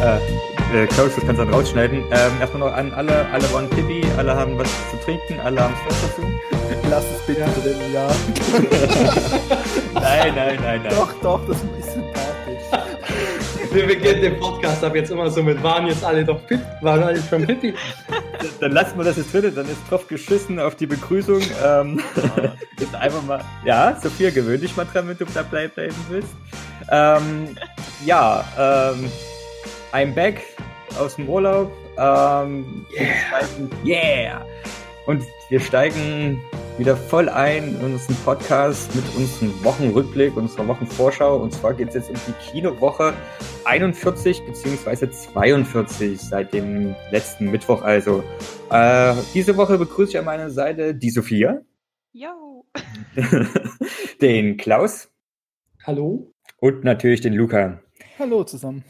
Äh, äh, Klaus, das kannst du dann rausschneiden. Ähm, erstmal noch an alle, alle waren Pipi, alle haben was zu trinken, alle haben Spaß dazu. Lass es bitte drin, ja. Nein, nein, nein, nein. Doch, doch, das ist sympathisch. Wir beginnen den Podcast ab jetzt immer so mit, waren jetzt alle doch Pipi, waren alle schon Pipi? Dann lassen wir das jetzt drin, dann ist drauf geschissen auf die Begrüßung. Ähm, jetzt einfach mal, ja, Sophia, gewöhn dich mal dran, wenn du dabei bleiben willst. Ähm, ja, ähm, I'm back aus dem Urlaub. Ähm, yeah. yeah! Und wir steigen wieder voll ein in unseren Podcast mit unserem Wochenrückblick, unserer Wochenvorschau. Und zwar geht es jetzt um die Kinowoche 41 bzw. 42 seit dem letzten Mittwoch. Also äh, diese Woche begrüße ich an meiner Seite die Sophia. Jo. den Klaus. Hallo. Und natürlich den Luca. Hallo zusammen.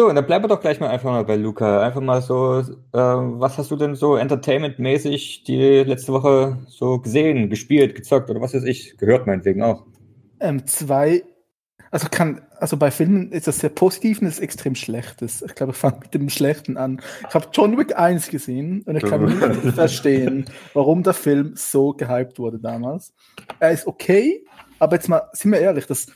So, und dann bleiben wir doch gleich mal einfach mal bei Luca. Einfach mal so, äh, was hast du denn so entertainmentmäßig die letzte Woche so gesehen, gespielt, gezockt oder was weiß ich, gehört meinetwegen auch? Ähm, zwei, also kann, also bei Filmen ist das sehr positiv und ist extrem schlechtes. Ich glaube, ich fange mit dem Schlechten an. Ich habe John Wick 1 gesehen und ich kann nicht verstehen, warum der Film so gehypt wurde damals. Er ist okay, aber jetzt mal, sind wir ehrlich, das,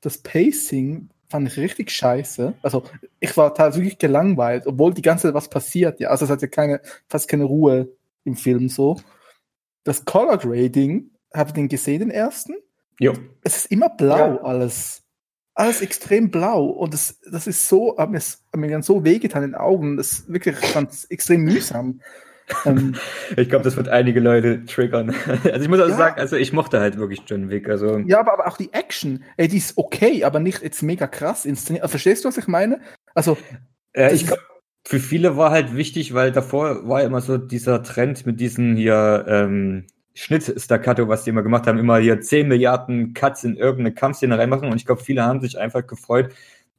das Pacing fand ich richtig scheiße. Also ich war teilweise wirklich gelangweilt, obwohl die ganze Zeit was passiert. Ja, also es hat ja keine, fast keine Ruhe im Film so. Das Color Grading, habt ihr den gesehen, den ersten? Jo. Es ist immer blau ja. alles. Alles extrem blau. Und das, das ist so, hat mir, hat mir dann so wehgetan in den Augen. Das ist wirklich, ich es extrem mühsam. Ähm, ich glaube, das wird einige Leute triggern. Also ich muss also ja. sagen, also ich mochte halt wirklich John Wick. Also ja, aber, aber auch die Action, ey, die ist okay, aber nicht jetzt mega krass inszeniert. Verstehst du, was ich meine? Also äh, ich glaube, für viele war halt wichtig, weil davor war immer so dieser Trend mit diesen hier ähm, Schnitt-Staccato, was die immer gemacht haben, immer hier 10 Milliarden Cuts in irgendeine Kampfszene reinmachen. Und ich glaube, viele haben sich einfach gefreut,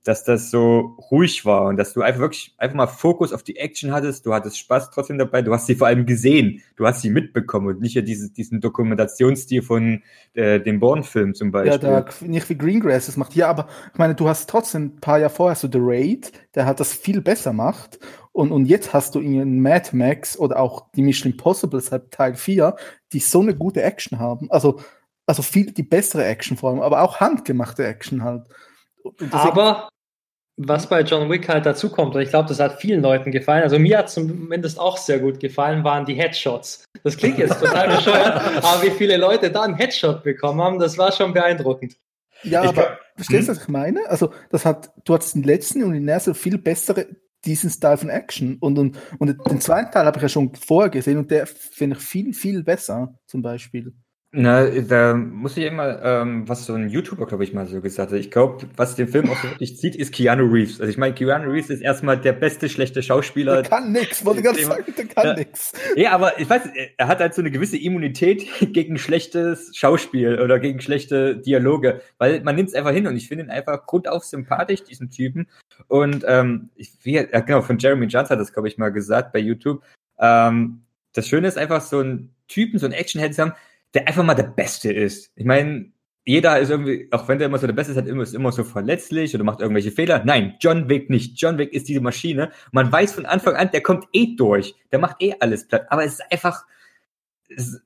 dass das so ruhig war und dass du einfach wirklich einfach mal Fokus auf die Action hattest. Du hattest Spaß trotzdem dabei. Du hast sie vor allem gesehen. Du hast sie mitbekommen und nicht ja dieses, diesen Dokumentationsstil von äh, dem Bourne-Film zum Beispiel. Ja, da, nicht wie Greengrass das macht. Ja, aber ich meine, du hast trotzdem ein paar Jahre vorher so The Raid, der hat das viel besser macht. Und, und jetzt hast du in Mad Max oder auch die Mission Impossible seit Teil 4, die so eine gute Action haben. Also, also viel die bessere Action vor allem, aber auch handgemachte Action halt. Aber was bei John Wick halt dazu kommt, und ich glaube, das hat vielen Leuten gefallen, also mir hat zumindest auch sehr gut gefallen, waren die Headshots. Das klingt jetzt total bescheuert, aber wie viele Leute da einen Headshot bekommen haben, das war schon beeindruckend. Ja, ich aber kann, verstehst du, hm? was ich meine? Also, das hat, du hattest den letzten und den ersten viel bessere, diesen Style von Action. Und, und, und den zweiten Teil habe ich ja schon vorher gesehen und der finde ich viel, viel besser, zum Beispiel. Na, da muss ich immer, ähm, was so ein YouTuber, glaube ich, mal so gesagt hat. Ich glaube, was den Film auch so wirklich zieht, ist Keanu Reeves. Also ich meine, Keanu Reeves ist erstmal der beste schlechte Schauspieler. Der kann nix, wollte gerade sagen, der kann ja, nix. Ja, aber ich weiß, er hat halt so eine gewisse Immunität gegen schlechtes Schauspiel oder gegen schlechte Dialoge, weil man nimmt es einfach hin und ich finde ihn einfach grundauf sympathisch, diesen Typen. Und ähm, ich, wie, ja, genau, von Jeremy Jones hat das, glaube ich, mal gesagt bei YouTube. Ähm, das Schöne ist einfach, so einen Typen, so einen Actionhead zu haben, der einfach mal der Beste ist. Ich meine, jeder ist irgendwie, auch wenn der immer so der Beste ist, hat immer, ist immer so verletzlich oder macht irgendwelche Fehler. Nein, John Wick nicht. John Wick ist diese Maschine. Man weiß von Anfang an, der kommt eh durch. Der macht eh alles platt. Aber es ist einfach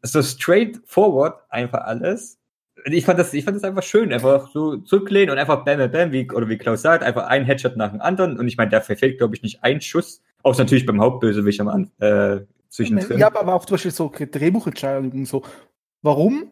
so straightforward einfach alles. Ich fand das, ich fand das einfach schön, einfach so zurücklehnen und einfach bam, bam, bam, wie, oder wie Klaus sagt, einfach ein Headshot nach dem anderen. Und ich meine, da verfehlt, glaube ich, nicht ein Schuss. Außer natürlich beim Hauptbösewicht am Anfang. Äh, zwischendrin. Ja, aber auch zum Beispiel so Drehbuchentscheidungen, so, Warum?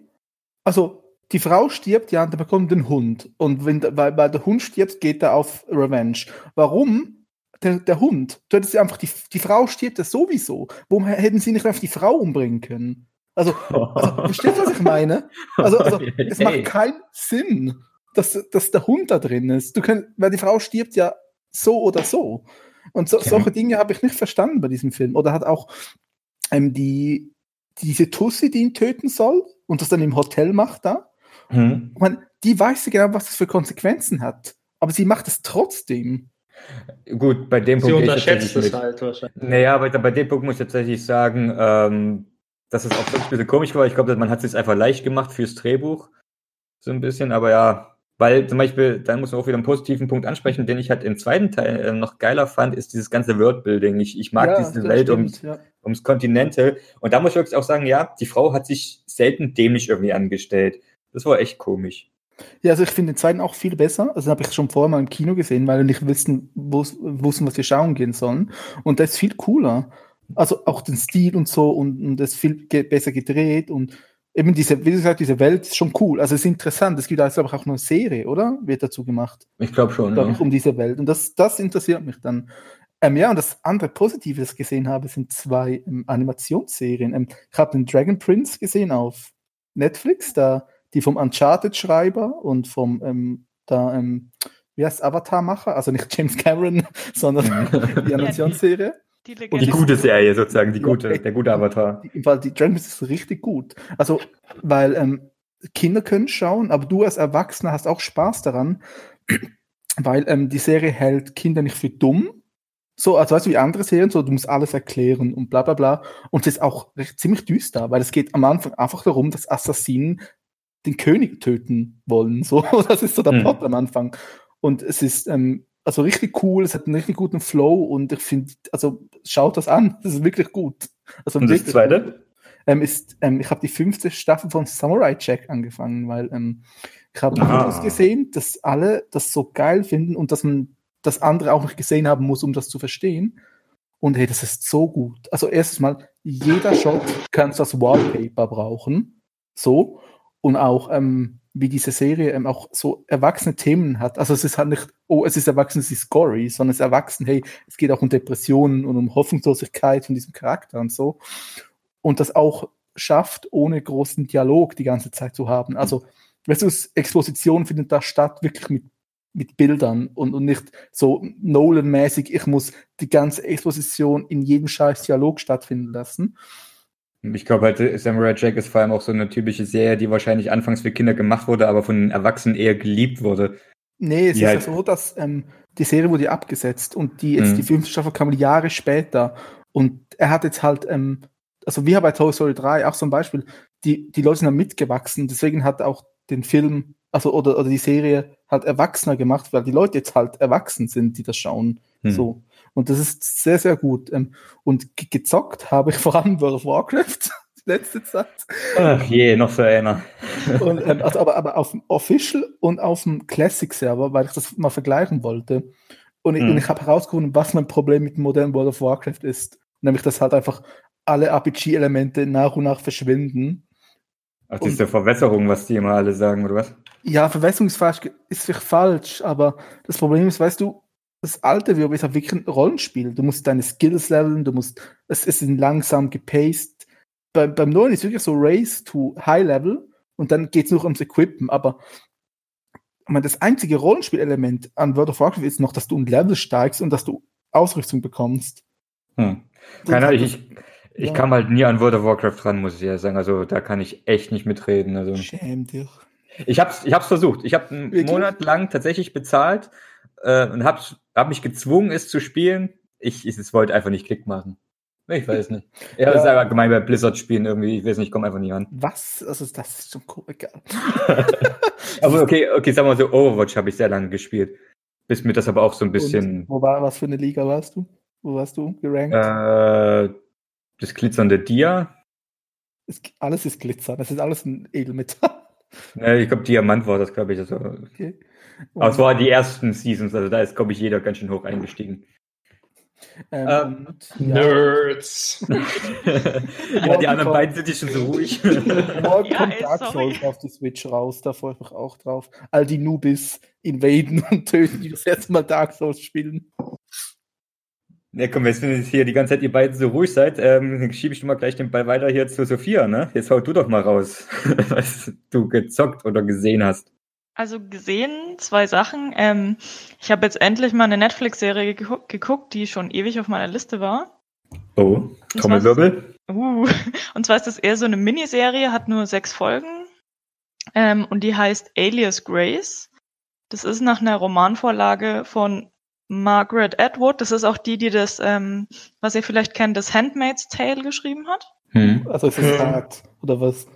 Also, die Frau stirbt, ja, und dann bekommt den Hund. Und wenn, weil, weil der Hund stirbt, geht er auf Revenge. Warum? Der, der Hund. Du hättest einfach, die, die Frau stirbt ja sowieso. Warum hätten sie nicht einfach die Frau umbringen können? Also, also verstehst du, was ich meine? Also, also es macht keinen Sinn, dass, dass der Hund da drin ist. Du kannst, weil die Frau stirbt ja so oder so. Und so, solche Dinge habe ich nicht verstanden bei diesem Film. Oder hat auch ähm, die, diese Tussi, die ihn töten soll und das dann im Hotel macht da. Ich meine, die weiß genau, was das für Konsequenzen hat. Aber sie macht es trotzdem. Gut, bei dem sie Punkt. Sie unterschätzt es halt wahrscheinlich. Naja, aber bei dem Punkt muss ich tatsächlich sagen, ähm, dass es auch ein bisschen komisch war. Ich glaube, man hat es sich einfach leicht gemacht fürs Drehbuch. So ein bisschen, aber ja, Weil zum Beispiel, da muss man auch wieder einen positiven Punkt ansprechen, den ich halt im zweiten Teil äh, noch geiler fand, ist dieses ganze Worldbuilding. Ich, ich mag Ja, diese das Welt stimmt, ums, ja. ums Kontinente. Und da muss ich wirklich auch sagen, ja, die Frau hat sich selten dämlich irgendwie angestellt. Das war echt komisch. Ja, also ich finde den zweiten auch viel besser. Also habe ich schon vorher mal im Kino gesehen, weil wir nicht wissen, wus- wussten, was wir schauen gehen sollen. Und der ist viel cooler. Also auch den Stil und so und, und das ist viel ge besser gedreht und eben diese, wie gesagt, diese Welt ist schon cool. Also es ist interessant. Es gibt also auch eine Serie, oder? Wird dazu gemacht, Ich glaube schon. glaube Ja. um diese Welt. Und das, das interessiert mich dann. Ähm, ja, und das andere Positive, das ich gesehen habe, sind zwei ähm, Animationsserien. Ähm, ich habe den Dragon Prince gesehen auf Netflix, da die vom Uncharted-Schreiber und vom ähm, da, ähm, wie heißt Avatar-Macher, also nicht James Cameron, sondern die Animationsserie. Die Die Legende. gute Serie sozusagen, die Ja, gute, echt. der gute Avatar. Die, weil die Dragon Prince ist richtig gut. Also, weil ähm, Kinder können schauen, aber du als Erwachsener hast auch Spaß daran, weil ähm, die Serie hält Kinder nicht für dumm. So, also weißt du, wie andere Serien, so, du musst alles erklären und bla bla bla. Und es ist auch recht, ziemlich düster, weil es geht am Anfang einfach darum, dass Assassinen den König töten wollen. So, das ist so der Hm. Plot am Anfang. Und es ist ähm, also richtig cool, es hat einen richtig guten Flow und ich finde, also schaut das an, das ist wirklich gut. Also Und das zweite? Ähm, ist, ähm, ich habe die fünfte Staffel von Samurai Jack angefangen, weil ähm, ich habe. Videos gesehen, dass alle das so geil finden und dass man das andere auch noch gesehen haben muss, um das zu verstehen. Und hey, das ist so gut. Also erstes Mal, jeder Shot kannst du als Wallpaper brauchen. So. Und auch, ähm, wie diese Serie ähm, auch so erwachsene Themen hat. Also es ist halt nicht, oh, es ist erwachsen, es ist gory, sondern es ist erwachsen, hey, es geht auch um Depressionen und um Hoffnungslosigkeit von diesem Charakter und so. Und das auch schafft, ohne großen Dialog die ganze Zeit zu haben. Also, weißt du, Exposition findet da statt, wirklich mit, mit Bildern und, und nicht so Nolan-mäßig, ich muss die ganze Exposition in jedem scheiß Dialog stattfinden lassen. Ich glaube halt, Samurai Jack ist vor allem auch so eine typische Serie, die wahrscheinlich anfangs für Kinder gemacht wurde, aber von den Erwachsenen eher geliebt wurde. Nee, es Die ist halt- ja so, dass ähm, die Serie wurde abgesetzt und die jetzt Mhm. die fünfte Staffel kam Jahre später. Und er hat jetzt halt, ähm, also wie bei Toy Story 3, auch so ein Beispiel, die, die Leute sind da mitgewachsen, deswegen hat auch den Film, also oder, oder die Serie halt erwachsener gemacht, weil die Leute jetzt halt erwachsen sind, die das schauen. Hm. So. Und das ist sehr, sehr gut. Ähm, und ge- gezockt habe ich vor allem World of Warcraft letzte Zeit. Ach je, noch so einer. Und, ähm, also, aber, aber auf dem Official und auf dem Classic-Server, weil ich das mal vergleichen wollte. Und, ich- und ich habe herausgefunden, was mein Problem mit dem modernen World of Warcraft ist. Nämlich, dass halt einfach alle RPG-Elemente nach und nach verschwinden. Ach, diese Verwässerung, was die immer alle sagen, oder was? Ja, Verwässerung ist, falsch, ist vielleicht falsch, aber das Problem ist, weißt du, das alte WoW ist halt wirklich ein Rollenspiel. Du musst deine Skills leveln, du musst, es ist langsam gepaced. Bei, beim neuen ist wirklich so Race to High Level und dann geht es nur ums Equippen, aber ich meine, das einzige Rollenspielelement an World of Warcraft ist noch, dass du ein Level steigst und dass du Ausrüstung bekommst. Hm. Keine Ahnung, ich, ich ja. kam halt nie an World of Warcraft ran, muss ich ehrlich sagen. Also da kann ich echt nicht mitreden. Also Schäm dich. ich hab's, ich hab's versucht. Ich habe einen? Monat lang tatsächlich bezahlt äh, und hab, hab mich gezwungen, es zu spielen. Ich, ich es wollte einfach nicht Klick machen. Ich weiß nicht. Ja, das ist Ja. aber gemein bei Blizzard-Spielen irgendwie. Ich weiß nicht, ich komme einfach nie ran. Was? Also, das ist schon egal. Aber okay, okay, sagen wir mal so, Overwatch habe ich sehr lange gespielt. Bis mir das aber auch so ein bisschen Und wo war, was für eine Liga warst du? Wo warst du gerankt? äh, das glitzernde Dia. Es, alles ist Glitzer, das ist alles ein Edelmetall. Äh, ich glaube, Diamant war das, glaube ich. Also, Okay. Aber es waren die ersten Seasons, also da ist, glaube ich, jeder ganz schön hoch eingestiegen. ähm, ähm, und, ja, Nerds. ja, die anderen beiden sind ja schon so ruhig. morgen Ja, kommt ey, Dark sorry. Souls auf die Switch raus, da freue ich mich auch drauf. All die Nubis invaden und töten, die das erste Mal Dark Souls spielen. Ja, komm, jetzt, wenn jetzt hier die ganze Zeit ihr beiden so ruhig seid, ähm, dann schiebe ich mal gleich den Ball weiter hier zu Sophia, ne? Jetzt hau du doch mal raus, was du gezockt oder gesehen hast. Also gesehen, zwei Sachen. Ähm, ich habe jetzt endlich mal eine Netflix-Serie geguckt, geguckt, die schon ewig auf meiner Liste war. Oh, Trommelwirbel. Uh, und zwar ist das eher so eine Miniserie, hat nur sechs Folgen. Ähm, und die heißt Alias Grace. Das ist nach einer Romanvorlage von Margaret Atwood. Das ist auch die, die das, ähm, was ihr vielleicht kennt, das Handmaid's Tale geschrieben hat. Hm. Also es ist Ja. hart, oder was?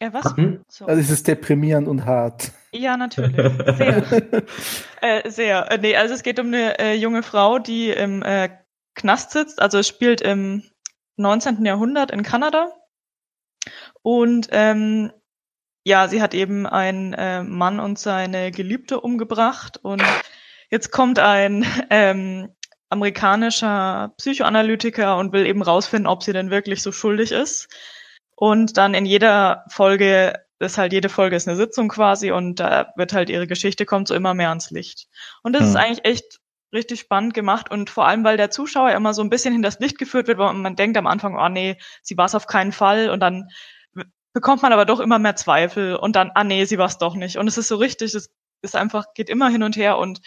Äh, was? Hm? So. Also es ist deprimierend und hart. Ja, natürlich. Sehr. äh, sehr. Äh, nee, also es geht um eine äh, junge Frau, die im äh, Knast sitzt. Also es spielt im 19. Jahrhundert in Kanada. Und ähm, ja, sie hat eben einen äh, Mann und seine Geliebte umgebracht. Und jetzt kommt ein ähm, amerikanischer Psychoanalytiker und will eben rausfinden, ob sie denn wirklich so schuldig ist. Und dann in jeder Folge ist halt jede Folge ist eine Sitzung quasi und da wird halt ihre Geschichte kommt so immer mehr ans Licht. Und das hm. ist eigentlich echt richtig spannend gemacht und vor allem, weil der Zuschauer immer so ein bisschen hinters Licht geführt wird, weil man denkt am Anfang, oh nee, sie war es auf keinen Fall und dann bekommt man aber doch immer mehr Zweifel und dann, ah nee, sie war es doch nicht. Und es ist so richtig, es ist einfach, geht immer hin und her und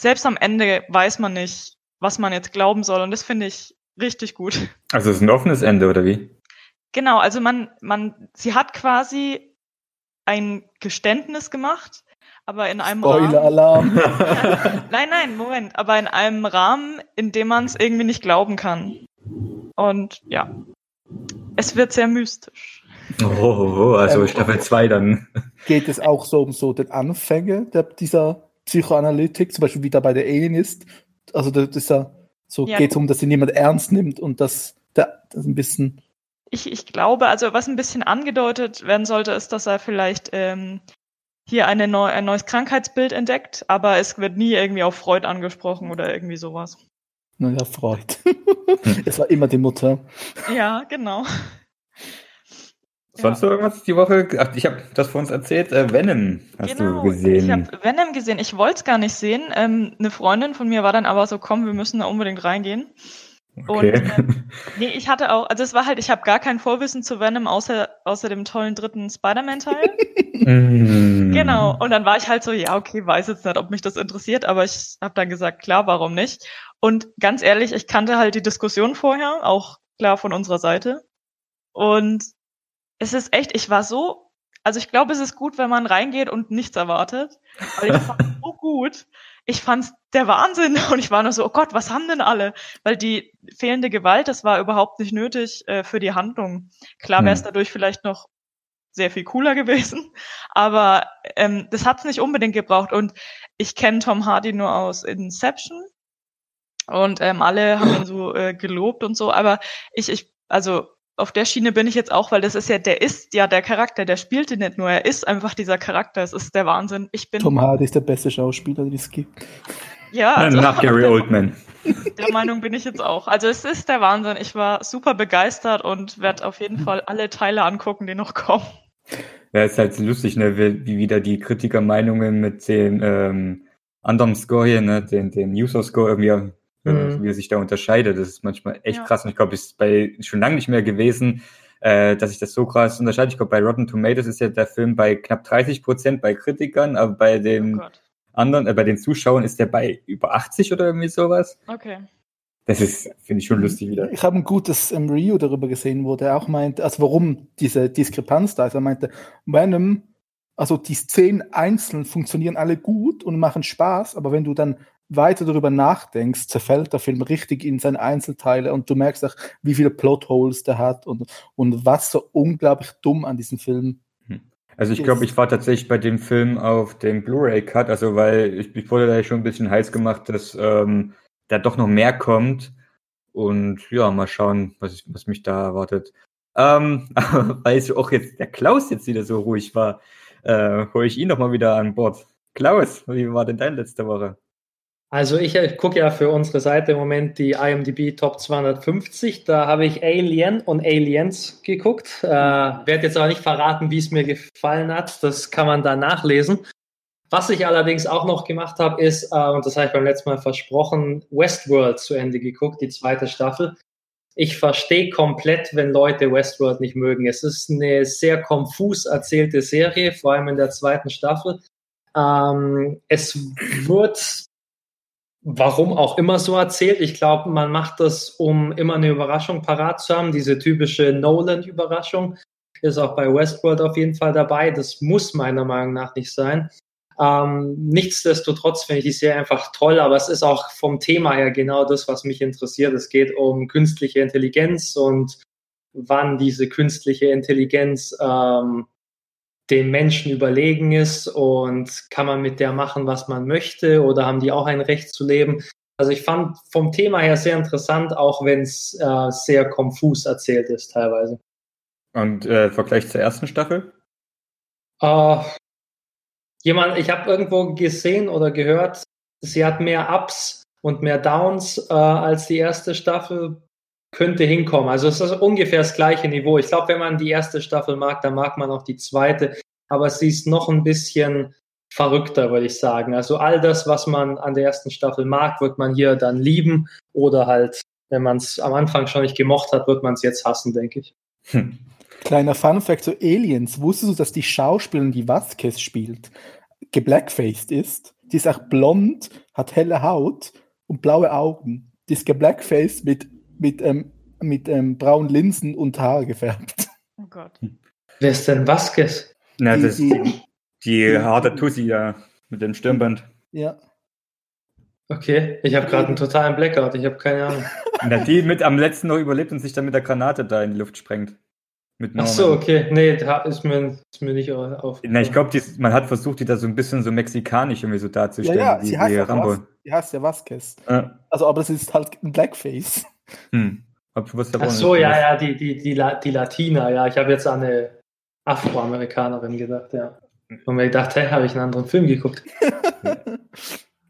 selbst am Ende weiß man nicht, was man jetzt glauben soll und das finde ich richtig gut. Also es ist ein offenes Ende, oder wie? Genau, also man, man, sie hat quasi ein Geständnis gemacht, aber in einem Spoiler-Alarm. nein, nein, Moment, aber in einem Rahmen, in dem man es irgendwie nicht glauben kann. Und ja, es wird sehr mystisch. Oh, oh, oh also ähm, Staffel 2 dann. Geht es auch so um so den Anfänge der, dieser Psychoanalytik, zum Beispiel wie da bei der Alien ist? Also das ist ja so, ja, geht es um, dass sie niemand ernst nimmt und dass das ein bisschen ich, ich glaube, also was ein bisschen angedeutet werden sollte, ist, dass er vielleicht ähm, hier eine neu, ein neues Krankheitsbild entdeckt, aber es wird nie irgendwie auf Freud angesprochen oder irgendwie sowas. Naja, Freud. es war immer die Mutter. Ja, genau. Sonst ja. noch irgendwas die Woche? Ach, ich habe das vor uns erzählt. Äh, Venom hast genau, du gesehen. Ich habe Venom gesehen. Ich wollte es gar nicht sehen. Ähm, eine Freundin von mir war dann aber so, komm, wir müssen da unbedingt reingehen. Okay. Und ähm, nee, ich hatte auch, also es war halt, ich habe gar kein Vorwissen zu Venom außer, außer dem tollen dritten Spider-Man-Teil. mm. Genau. Und dann war ich halt so, ja, okay, weiß jetzt nicht, ob mich das interessiert, aber ich habe dann gesagt, klar, warum nicht? Und ganz ehrlich, ich kannte halt die Diskussion vorher, auch klar von unserer Seite. Und es ist echt, ich war so, also ich glaube, es ist gut, wenn man reingeht und nichts erwartet, weil ich war so gut ich fand's der Wahnsinn und ich war nur so, oh Gott, was haben denn alle? Weil die fehlende Gewalt, das war überhaupt nicht nötig äh, für die Handlung. Klar wäre es hm. dadurch vielleicht noch sehr viel cooler gewesen, aber ähm, das hat's nicht unbedingt gebraucht und ich kenne Tom Hardy nur aus Inception und ähm, alle haben ihn so äh, gelobt und so, aber ich, ich, also auf der Schiene bin ich jetzt auch, weil das ist ja, der ist ja der Charakter, der spielt ihn nicht nur, er ist einfach dieser Charakter, es ist der Wahnsinn. Ich bin. Tom Hardy ist der beste Schauspieler, den es gibt. Ja, also, nach Gary Oldman. Der Meinung bin ich jetzt auch. Also es ist der Wahnsinn. Ich war super begeistert und werde auf jeden Fall alle Teile angucken, die noch kommen. Ja, ist halt lustig, ne, wie wieder die Kritikermeinungen mit dem ähm, anderen Score hier, ne, den, den User-Score irgendwie mhm. wie er sich da unterscheidet. Das ist manchmal echt ja. krass und ich glaube, es ist bei schon lange nicht mehr gewesen, äh, dass sich das so krass unterscheidet. Ich glaube, bei Rotten Tomatoes ist ja der Film bei knapp 30 Prozent bei Kritikern, aber bei den oh anderen, äh, bei den Zuschauern ist der bei über 80 oder irgendwie sowas. Okay. Das ist, finde ich schon lustig wieder. Ich habe ein gutes ähm, Review darüber gesehen, wo der auch meint, also warum diese Diskrepanz da ist. Er meinte, Venom, also die Szenen einzeln funktionieren alle gut und machen Spaß, aber wenn du dann weiter darüber nachdenkst, zerfällt der Film richtig in seine Einzelteile und du merkst auch, wie viele Plotholes der hat und, und was so unglaublich dumm an diesem Film hm. also ich glaube, ich war tatsächlich bei dem Film auf dem Blu-ray-Cut, also weil ich, ich, wurde da schon ein bisschen heiß gemacht, dass ähm, da doch noch mehr kommt. Und ja, mal schauen, was, ich, was mich da erwartet. Ähm, weil es auch jetzt der Klaus jetzt wieder so ruhig war, äh, hole ich ihn noch mal wieder an Bord. Klaus, wie war denn deine letzte Woche? Also ich, ich gucke ja für unsere Seite im Moment die IMDb Top 250. Da habe ich Alien und Aliens geguckt. Äh, werde jetzt aber nicht verraten, wie es mir gefallen hat. Das kann man da nachlesen. Was ich allerdings auch noch gemacht habe, ist, äh, und das habe ich beim letzten Mal versprochen, Westworld zu Ende geguckt, die zweite Staffel. Ich verstehe komplett, wenn Leute Westworld nicht mögen. Es ist eine sehr konfus erzählte Serie, vor allem in der zweiten Staffel. Ähm, es wird warum auch immer so erzählt. Ich glaube, man macht das, um immer eine Überraschung parat zu haben. Diese typische Nolan-Überraschung ist auch bei Westworld auf jeden Fall dabei. Das muss meiner Meinung nach nicht sein. Ähm, nichtsdestotrotz finde ich die Serie einfach toll, aber es ist auch vom Thema her genau das, was mich interessiert. Es geht um künstliche Intelligenz und wann diese künstliche Intelligenz ähm, den Menschen überlegen ist und kann man mit der machen, was man möchte oder haben die auch ein Recht zu leben? Also ich fand vom Thema her sehr interessant, auch wenn es äh, sehr konfus erzählt ist teilweise. Und äh, Vergleich zur ersten Staffel? Äh, jemand, ich habe irgendwo gesehen oder gehört, sie hat mehr Ups und mehr Downs äh, als die erste Staffel. Könnte hinkommen. Also es ist ungefähr das gleiche Niveau. Ich glaube, wenn man die erste Staffel mag, dann mag man auch die zweite. Aber sie ist noch ein bisschen verrückter, würde ich sagen. Also all das, was man an der ersten Staffel mag, wird man hier dann lieben oder halt, wenn man es am Anfang schon nicht gemocht hat, wird man es jetzt hassen, denke ich. Hm. Kleiner Fun Fact zu Aliens. Wusstest du, dass die Schauspielerin, die Vasquez spielt, geblackfaced ist? Die ist auch blond, hat helle Haut und blaue Augen. Die ist geblackfaced mit, mit, ähm, mit ähm, braunen Linsen und Haare gefärbt. Oh Gott. Wer ist denn Vasquez? Na, Die- das die- die, die harte Tussi da mit dem Stirnband. Ja. Okay, ich habe gerade einen totalen Blackout, ich habe keine Ahnung. Na, die mit am letzten noch überlebt und sich dann mit der Granate da in die Luft sprengt. Mit Ach so, okay. Nee, da ist mir, ist mir nicht auf. Na, ich glaube, man hat versucht, die da so ein bisschen so mexikanisch irgendwie so Ja, darzustellen. ja, wie, sie heißt, wie ja Rambo. Was, sie heißt ja Vasquez. Äh, Also, aber das ist halt ein Blackface. Hm. Ach so, ja, ja, die, die, die, La- die Latina, ja. Ich habe jetzt an eine Afroamerikanerin gedacht, ja. Und mir gedacht, hä, habe ich einen anderen Film geguckt.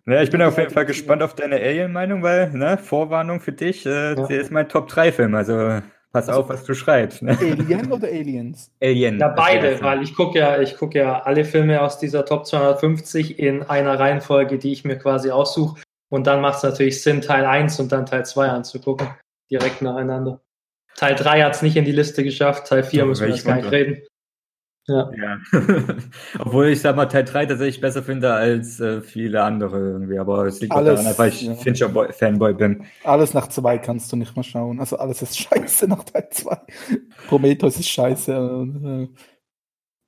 Ja, ich bin auf jeden Fall gespannt auf deine Alien-Meinung, weil, ne, Vorwarnung für dich, äh, Ja. der ist mein Top-3-Film, also pass auf, was du schreibst. Ne? Alien oder Aliens? Alien. Ja, beide, weil ich gucke ja, ich gucke ja alle Filme aus dieser Top 250 in einer Reihenfolge, die ich mir quasi aussuche. Und dann macht es natürlich Sinn, Teil 1 und dann Teil 2 anzugucken. Direkt nacheinander. Teil 3 hat es nicht in die Liste geschafft, Teil 4 Oh, müssen wir jetzt gar nicht reden. Ja. Ja. Obwohl ich sag mal Teil 3 tatsächlich besser finde als äh, viele andere irgendwie, aber es liegt auch Alles, daran, weil ich ja. Fincher-Fanboy bin. Alles nach zwei kannst du nicht mehr schauen. Also alles ist scheiße nach Teil 2. Prometheus ist scheiße. und,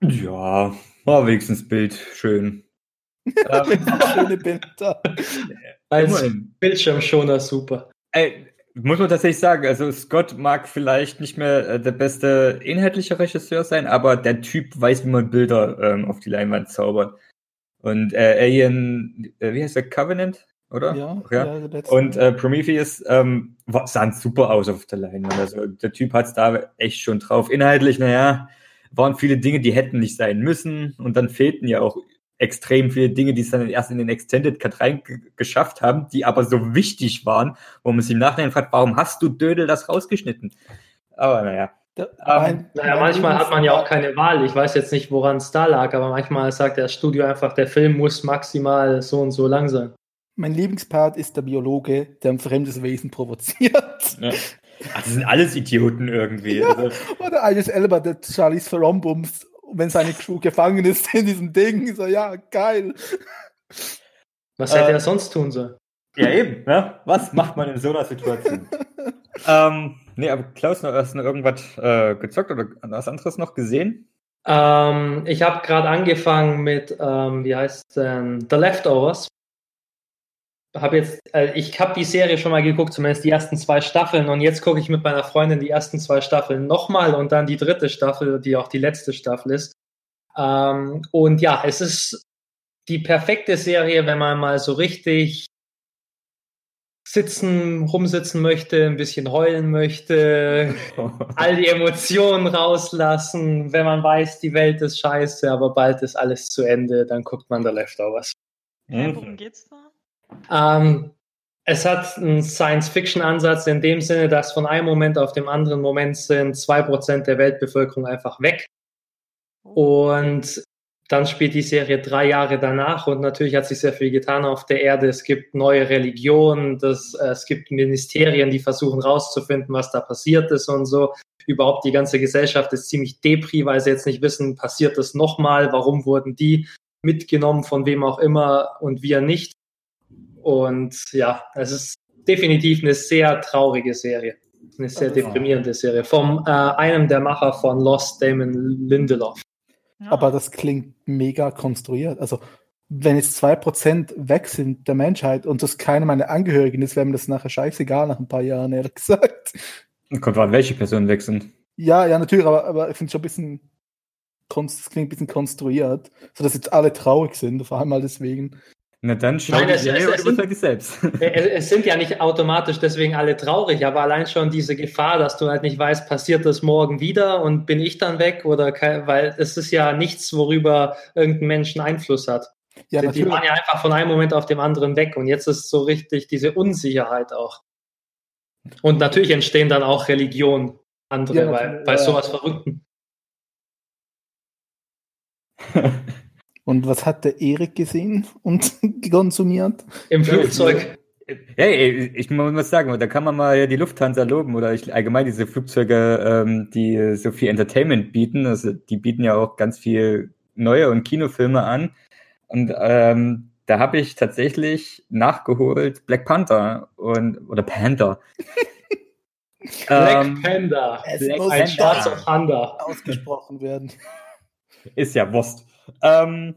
Ja, war wenigstens Bild schön. ähm, äh, schöne Bilder. Als immerhin. Bildschirmschoner super. Ey, muss man tatsächlich sagen, also Scott mag vielleicht nicht mehr äh, der beste inhaltliche Regisseur sein, aber der Typ weiß, wie man Bilder ähm, auf die Leinwand zaubert. Und äh, Alien, äh, wie heißt der, Covenant, oder? Ja, ja. ja. Und äh, Prometheus ähm, sahen super aus auf der Leinwand. Also der Typ hat es da echt schon drauf. Inhaltlich, naja, waren viele Dinge, die hätten nicht sein müssen. Und dann fehlten ja auch extrem viele Dinge, die es dann erst in den Extended Cut reingeschafft haben, die aber so wichtig waren, wo man sich im Nachhinein fragt, warum hast du Dödel das rausgeschnitten? Aber naja. Der- Ähm, mein- Naja, mein manchmal hat man ja auch keine Wahl. Ich weiß jetzt nicht, woran es da lag, aber manchmal sagt das Studio einfach, der Film muss maximal so und so lang sein. Mein Lieblingspart ist der Biologe, der ein fremdes Wesen provoziert. Ja. Ach, das sind alles Idioten irgendwie. Also, Oder eines Elber, der Charlies Verombums, wenn seine Crew gefangen ist in diesem Ding. So, ja, geil. Was hätte Äh, er sonst tun sollen? Ja, eben. Ne? Was macht man in so einer Situation? ähm, nee, aber Klaus, noch- hast du noch irgendwas äh, gezockt oder was anderes noch gesehen? Ähm, ich habe gerade angefangen mit, ähm, wie heißt es denn, The Leftovers. Hab jetzt, äh, ich habe die Serie schon mal geguckt, zumindest die ersten zwei Staffeln, und jetzt gucke ich mit meiner Freundin die ersten zwei Staffeln nochmal und dann die dritte Staffel, die auch die letzte Staffel ist. Ähm, und ja, es ist die perfekte Serie, wenn man mal so richtig sitzen, rumsitzen möchte, ein bisschen heulen möchte, all die Emotionen rauslassen. Wenn man weiß, die Welt ist scheiße, aber bald ist alles zu Ende, dann guckt man The Leftovers. Hä, worum geht's da? Ähm, es hat einen Science-Fiction-Ansatz in dem Sinne, dass von einem Moment auf den anderen Moment sind zwei Prozent der Weltbevölkerung einfach weg. Und dann spielt die Serie drei Jahre danach und natürlich hat sich sehr viel getan auf der Erde. Es gibt neue Religionen, das, äh, es gibt Ministerien, die versuchen rauszufinden, was da passiert ist und so. Überhaupt die ganze Gesellschaft ist ziemlich depri, weil sie jetzt nicht wissen, passiert das nochmal, warum wurden die mitgenommen, von wem auch immer und wir nicht. Und ja, es ist definitiv eine sehr traurige Serie. Eine sehr deprimierende Serie. Vom äh, einem der Macher von Lost, Damon Lindelof. Ja. Aber das klingt mega konstruiert. Also, wenn jetzt 2% weg sind der Menschheit und das keine meiner Angehörigen ist, wäre mir das nachher scheißegal nach ein paar Jahren, ehrlich gesagt. Kommt an, welche Personen weg sind. Ja, ja, natürlich, aber, aber ich finde es schon ein bisschen das klingt ein bisschen konstruiert, sodass jetzt alle traurig sind, vor allem mal deswegen. Na dann schau Nein, es- es- es dich selbst. Es, es sind ja nicht automatisch deswegen alle traurig, aber allein schon diese Gefahr, dass du halt nicht weißt, passiert das morgen wieder und bin ich dann weg oder weil es ist ja nichts, worüber irgendein Mensch einen Einfluss hat. Ja, die, die waren ja einfach von einem Moment auf den anderen weg und jetzt ist so richtig diese Unsicherheit auch. Und natürlich entstehen dann auch Religionen, andere, Ja, bei, bei ja. sowas Verrückten. Und was hat der Erik gesehen und konsumiert? Im Flugzeug. Hey, ich muss sagen, da kann man mal die Lufthansa loben oder ich, allgemein diese Flugzeuge, ähm, die so viel Entertainment bieten. Also die bieten ja auch ganz viel neue und Kinofilme an. Und ähm, da habe ich tatsächlich nachgeholt Black Panther und oder Panther. Black ähm, Panda. Es Black muss Ein Panther. schwarzer Panda. ausgesprochen werden. Ist ja Wurst. Ähm,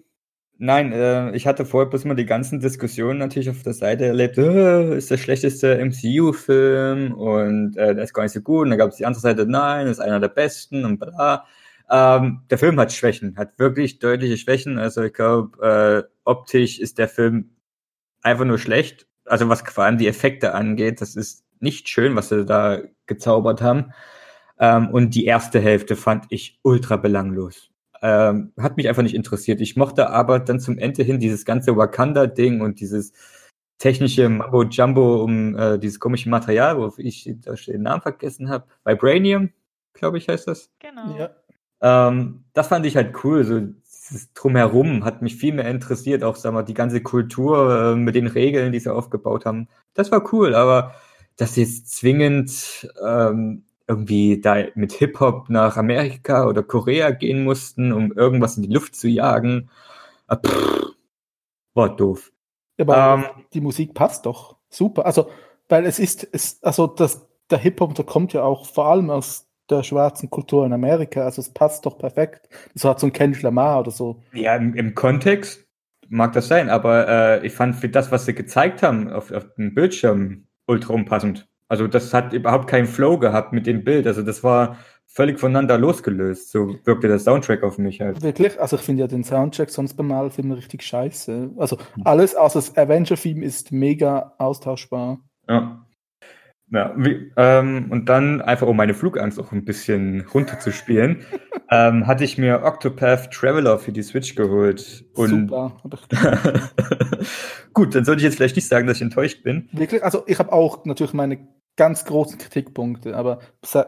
nein, äh, ich hatte vorher bloß mal die ganzen Diskussionen natürlich auf der Seite erlebt. Äh, ist der schlechteste MCU-Film und äh, der ist gar nicht so gut. Und dann gab es die andere Seite, nein, ist einer der besten und bla. Ähm, der Film hat Schwächen, hat wirklich deutliche Schwächen. Also ich glaube, äh, optisch ist der Film einfach nur schlecht. Also was vor allem die Effekte angeht, das ist nicht schön, was sie da gezaubert haben. Ähm, und die erste Hälfte fand ich ultra belanglos. Ähm, hat mich einfach nicht interessiert. Ich mochte aber dann zum Ende hin dieses ganze Wakanda-Ding und dieses technische Mambo Jumbo um äh, dieses komische Material, wo ich den Namen vergessen habe. Vibranium, glaube ich, heißt das. Genau. Ja. Ähm, das fand ich halt cool. So dieses Drumherum hat mich viel mehr interessiert. Auch, sag mal, die ganze Kultur äh, mit den Regeln, die sie aufgebaut haben. Das war cool, aber sie jetzt zwingend ähm, irgendwie da mit Hip-Hop nach Amerika oder Korea gehen mussten, um irgendwas in die Luft zu jagen, äh, pff, war doof. Aber Ähm, die Musik passt doch. Super. Also, weil es ist, es, also das, der Hip-Hop, der kommt ja auch vor allem aus der schwarzen Kultur in Amerika. Also es passt doch perfekt. So hat so ein Kendrick Lamar oder so. Ja, im, im Kontext mag das sein, aber äh, ich fand für das, was sie gezeigt haben auf, auf dem Bildschirm, ultra unpassend. Also das hat überhaupt keinen Flow gehabt mit dem Bild. Also das war völlig voneinander losgelöst. So wirkte der Soundtrack auf mich halt. Wirklich, also ich finde ja den Soundtrack sonst bei Marvel-Filmen richtig scheiße. Also alles außer das Avenger-Theme ist mega austauschbar. Ja. Ja, wie, ähm, und dann einfach, um meine Flugangst auch ein bisschen runterzuspielen, ähm, hatte ich mir Octopath Traveler für die Switch geholt. Und Super. Gut, dann sollte ich jetzt vielleicht nicht sagen, dass ich enttäuscht bin. wirklich, also ich habe auch natürlich meine ganz großen Kritikpunkte, aber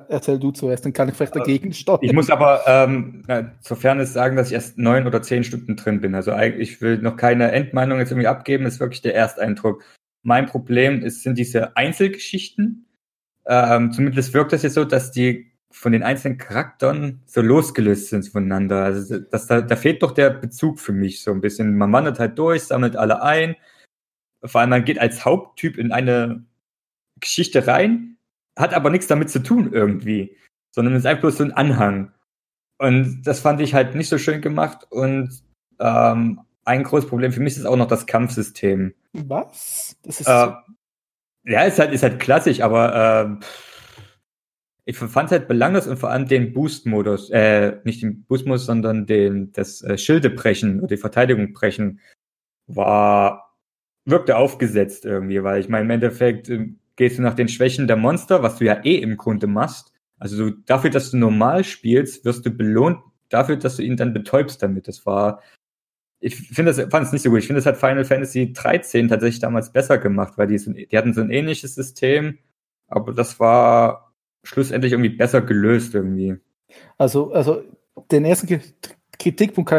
erzähl du zuerst, dann kann ich vielleicht dagegen steuern. Ich muss aber ähm, sofern es sagen, dass ich erst neun oder zehn Stunden drin bin. Also eigentlich ich will noch keine Endmeinung jetzt irgendwie abgeben, ist wirklich der Ersteindruck. Mein Problem ist, sind diese Einzelgeschichten. Ähm, zumindest wirkt das jetzt so, dass die von den einzelnen Charakteren so losgelöst sind voneinander. Also das, da, da fehlt doch der Bezug für mich so ein bisschen. Man wandert halt durch, sammelt alle ein. Vor allem man geht als Haupttyp in eine Geschichte rein, hat aber nichts damit zu tun irgendwie, sondern ist einfach bloß so ein Anhang. Und das fand ich halt nicht so schön gemacht. Und ähm, ein großes Problem für mich ist auch noch das Kampfsystem. Was? Das ist Äh, ja, ist halt, ist halt klassisch, aber ähm, ich fand es halt belanglos und vor allem den Boost-Modus, äh, nicht den Boost-Modus, sondern den, das äh, Schilde brechen oder die Verteidigung brechen, war, wirkte aufgesetzt irgendwie, weil ich meine, im Endeffekt äh, gehst du nach den Schwächen der Monster, was du ja eh im Grunde machst. Also du, dafür, dass du normal spielst, wirst du belohnt dafür, dass du ihn dann betäubst damit. Das war, ich finde das, fand es nicht so gut. Ich finde, das hat Final Fantasy 13 tatsächlich damals besser gemacht, weil die, so, die hatten so ein ähnliches System, aber das war schlussendlich irgendwie besser gelöst irgendwie. Also, also den ersten Kritikpunkt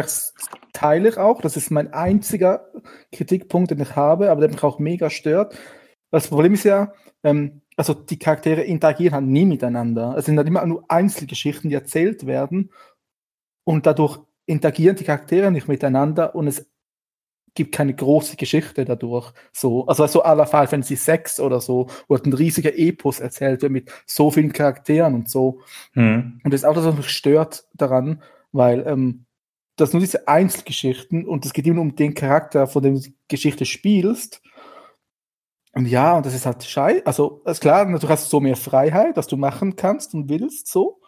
teile ich auch. Das ist mein einziger Kritikpunkt, den ich habe, aber der mich auch mega stört. Das Problem ist ja, ähm, also die Charaktere interagieren halt nie miteinander. Es sind halt immer nur Einzelgeschichten, die erzählt werden und dadurch interagieren die Charaktere nicht miteinander und es gibt keine große Geschichte dadurch. So, also so à la Final Fantasy 6 oder so, wo halt ein riesiger Epos erzählt wird mit so vielen Charakteren und so. Hm. Und das ist auch das, was mich stört daran, weil ähm, das nur diese Einzelgeschichten und es geht immer um den Charakter, von dem du die Geschichte spielst. Und ja, und das ist halt scheiße. Also, ist klar, natürlich hast du so mehr Freiheit, dass du machen kannst und willst, so.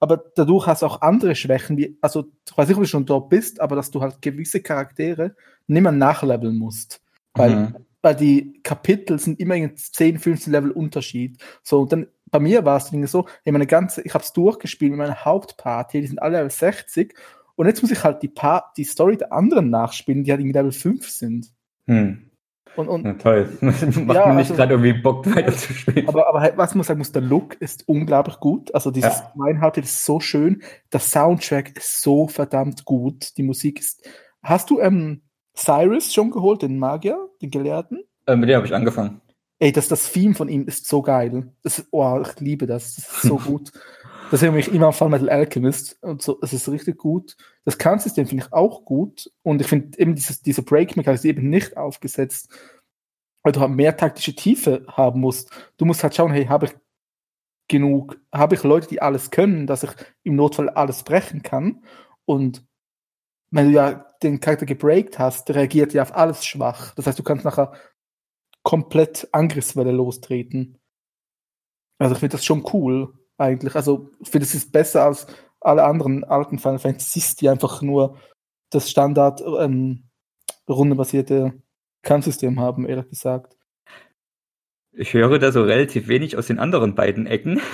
aber dadurch hast du auch andere Schwächen, wie, also ich weiß nicht, ob du schon dort bist, aber dass du halt gewisse Charaktere nicht mehr nachleveln musst. Weil, Mhm. weil die Kapitel sind immer in 10, 15 Level Unterschied. So, und dann bei mir war es so, ich meine ganze, ich habe es durchgespielt mit meiner Hauptparty, die sind alle Level 60 und jetzt muss ich halt die, pa die Story der anderen nachspielen, die halt irgendwie Level 5 sind. Hm. Und, und Na toll. Macht Ja, mir nicht also- gerade irgendwie Bock weiterzuspielen. Aber, aber halt, was man sagen muss, der Look ist unglaublich gut. Also dieses Ja. Meinhaupt ist so schön. Der Soundtrack ist so verdammt gut. Die Musik ist. Hast du ähm, Cyrus schon geholt, den Magier, den Gelehrten? Äh, mit dem habe ich angefangen. Ey, das, das Theme von ihm ist so geil. Das oh, ich liebe das. Das ist so gut. Das erinnert mich immer an Full Metal Alchemist und so. Es ist richtig gut. Das Kampfsystem finde ich auch gut. Und ich finde eben dieses, diese Break-Mechanik ist eben nicht aufgesetzt, weil du halt mehr taktische Tiefe haben musst. Du musst halt schauen, hey, habe ich genug, habe ich Leute, die alles können, dass ich im Notfall alles brechen kann. Und wenn du ja den Charakter gebreakt hast, reagiert ja auf alles schwach. Das heißt, du kannst nachher komplett Angriffswelle lostreten. Also ich finde das schon cool, eigentlich. Also ich finde, es ist besser als alle anderen alten Final Fantasies, die einfach nur das Standard ähm, rundenbasierte Kampfsystem haben, ehrlich gesagt. Ich höre da so relativ wenig aus den anderen beiden Ecken.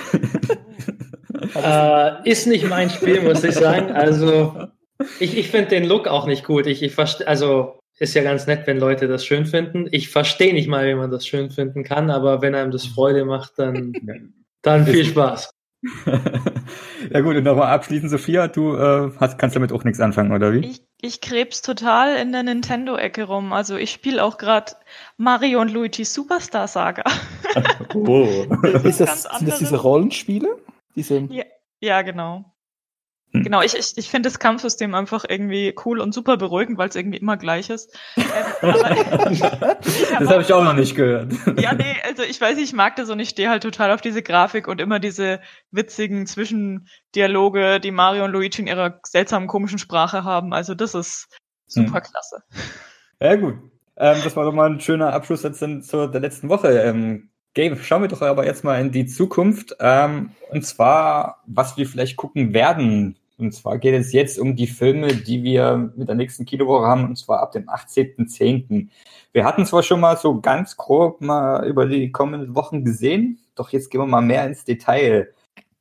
Äh, ist nicht mein Spiel, muss ich sagen. Also, ich, ich finde den Look auch nicht gut. Ich, ich verste- also, ist ja ganz nett, wenn Leute das schön finden. Ich verstehe nicht mal, wie man das schön finden kann, aber wenn einem das Freude macht, dann, dann viel Spaß. ja gut, und nochmal abschließend, Sophia, du äh, hast, kannst damit auch nichts anfangen, oder wie? Ich, ich krebs total in der Nintendo-Ecke rum. Also ich spiele auch gerade Mario und Luigi Superstar Saga. Oh. Ist das, Ganz sind das diese Rollenspiele? Diese, Ja, genau. Hm. Genau, ich, ich, ich finde das Kampfsystem einfach irgendwie cool und super beruhigend, weil es irgendwie immer gleich ist. Ähm, aber Das habe ich auch noch nicht gehört. Ja, nee, also ich weiß, ich mag das und ich stehe halt total auf diese Grafik und immer diese witzigen Zwischendialoge, die Mario und Luigi in ihrer seltsamen komischen Sprache haben. Also das ist super klasse. Ja, gut. Ähm, das war doch mal ein schöner Abschluss jetzt dann zu der letzten Woche. Ähm, Gabe, schauen wir doch aber jetzt mal in die Zukunft. Ähm, und zwar, was wir vielleicht gucken werden. Und zwar geht es jetzt um die Filme, die wir mit der nächsten Kinowoche haben, und zwar ab dem 18.10. Wir hatten zwar schon mal so ganz grob mal über die kommenden Wochen gesehen, doch jetzt gehen wir mal mehr ins Detail.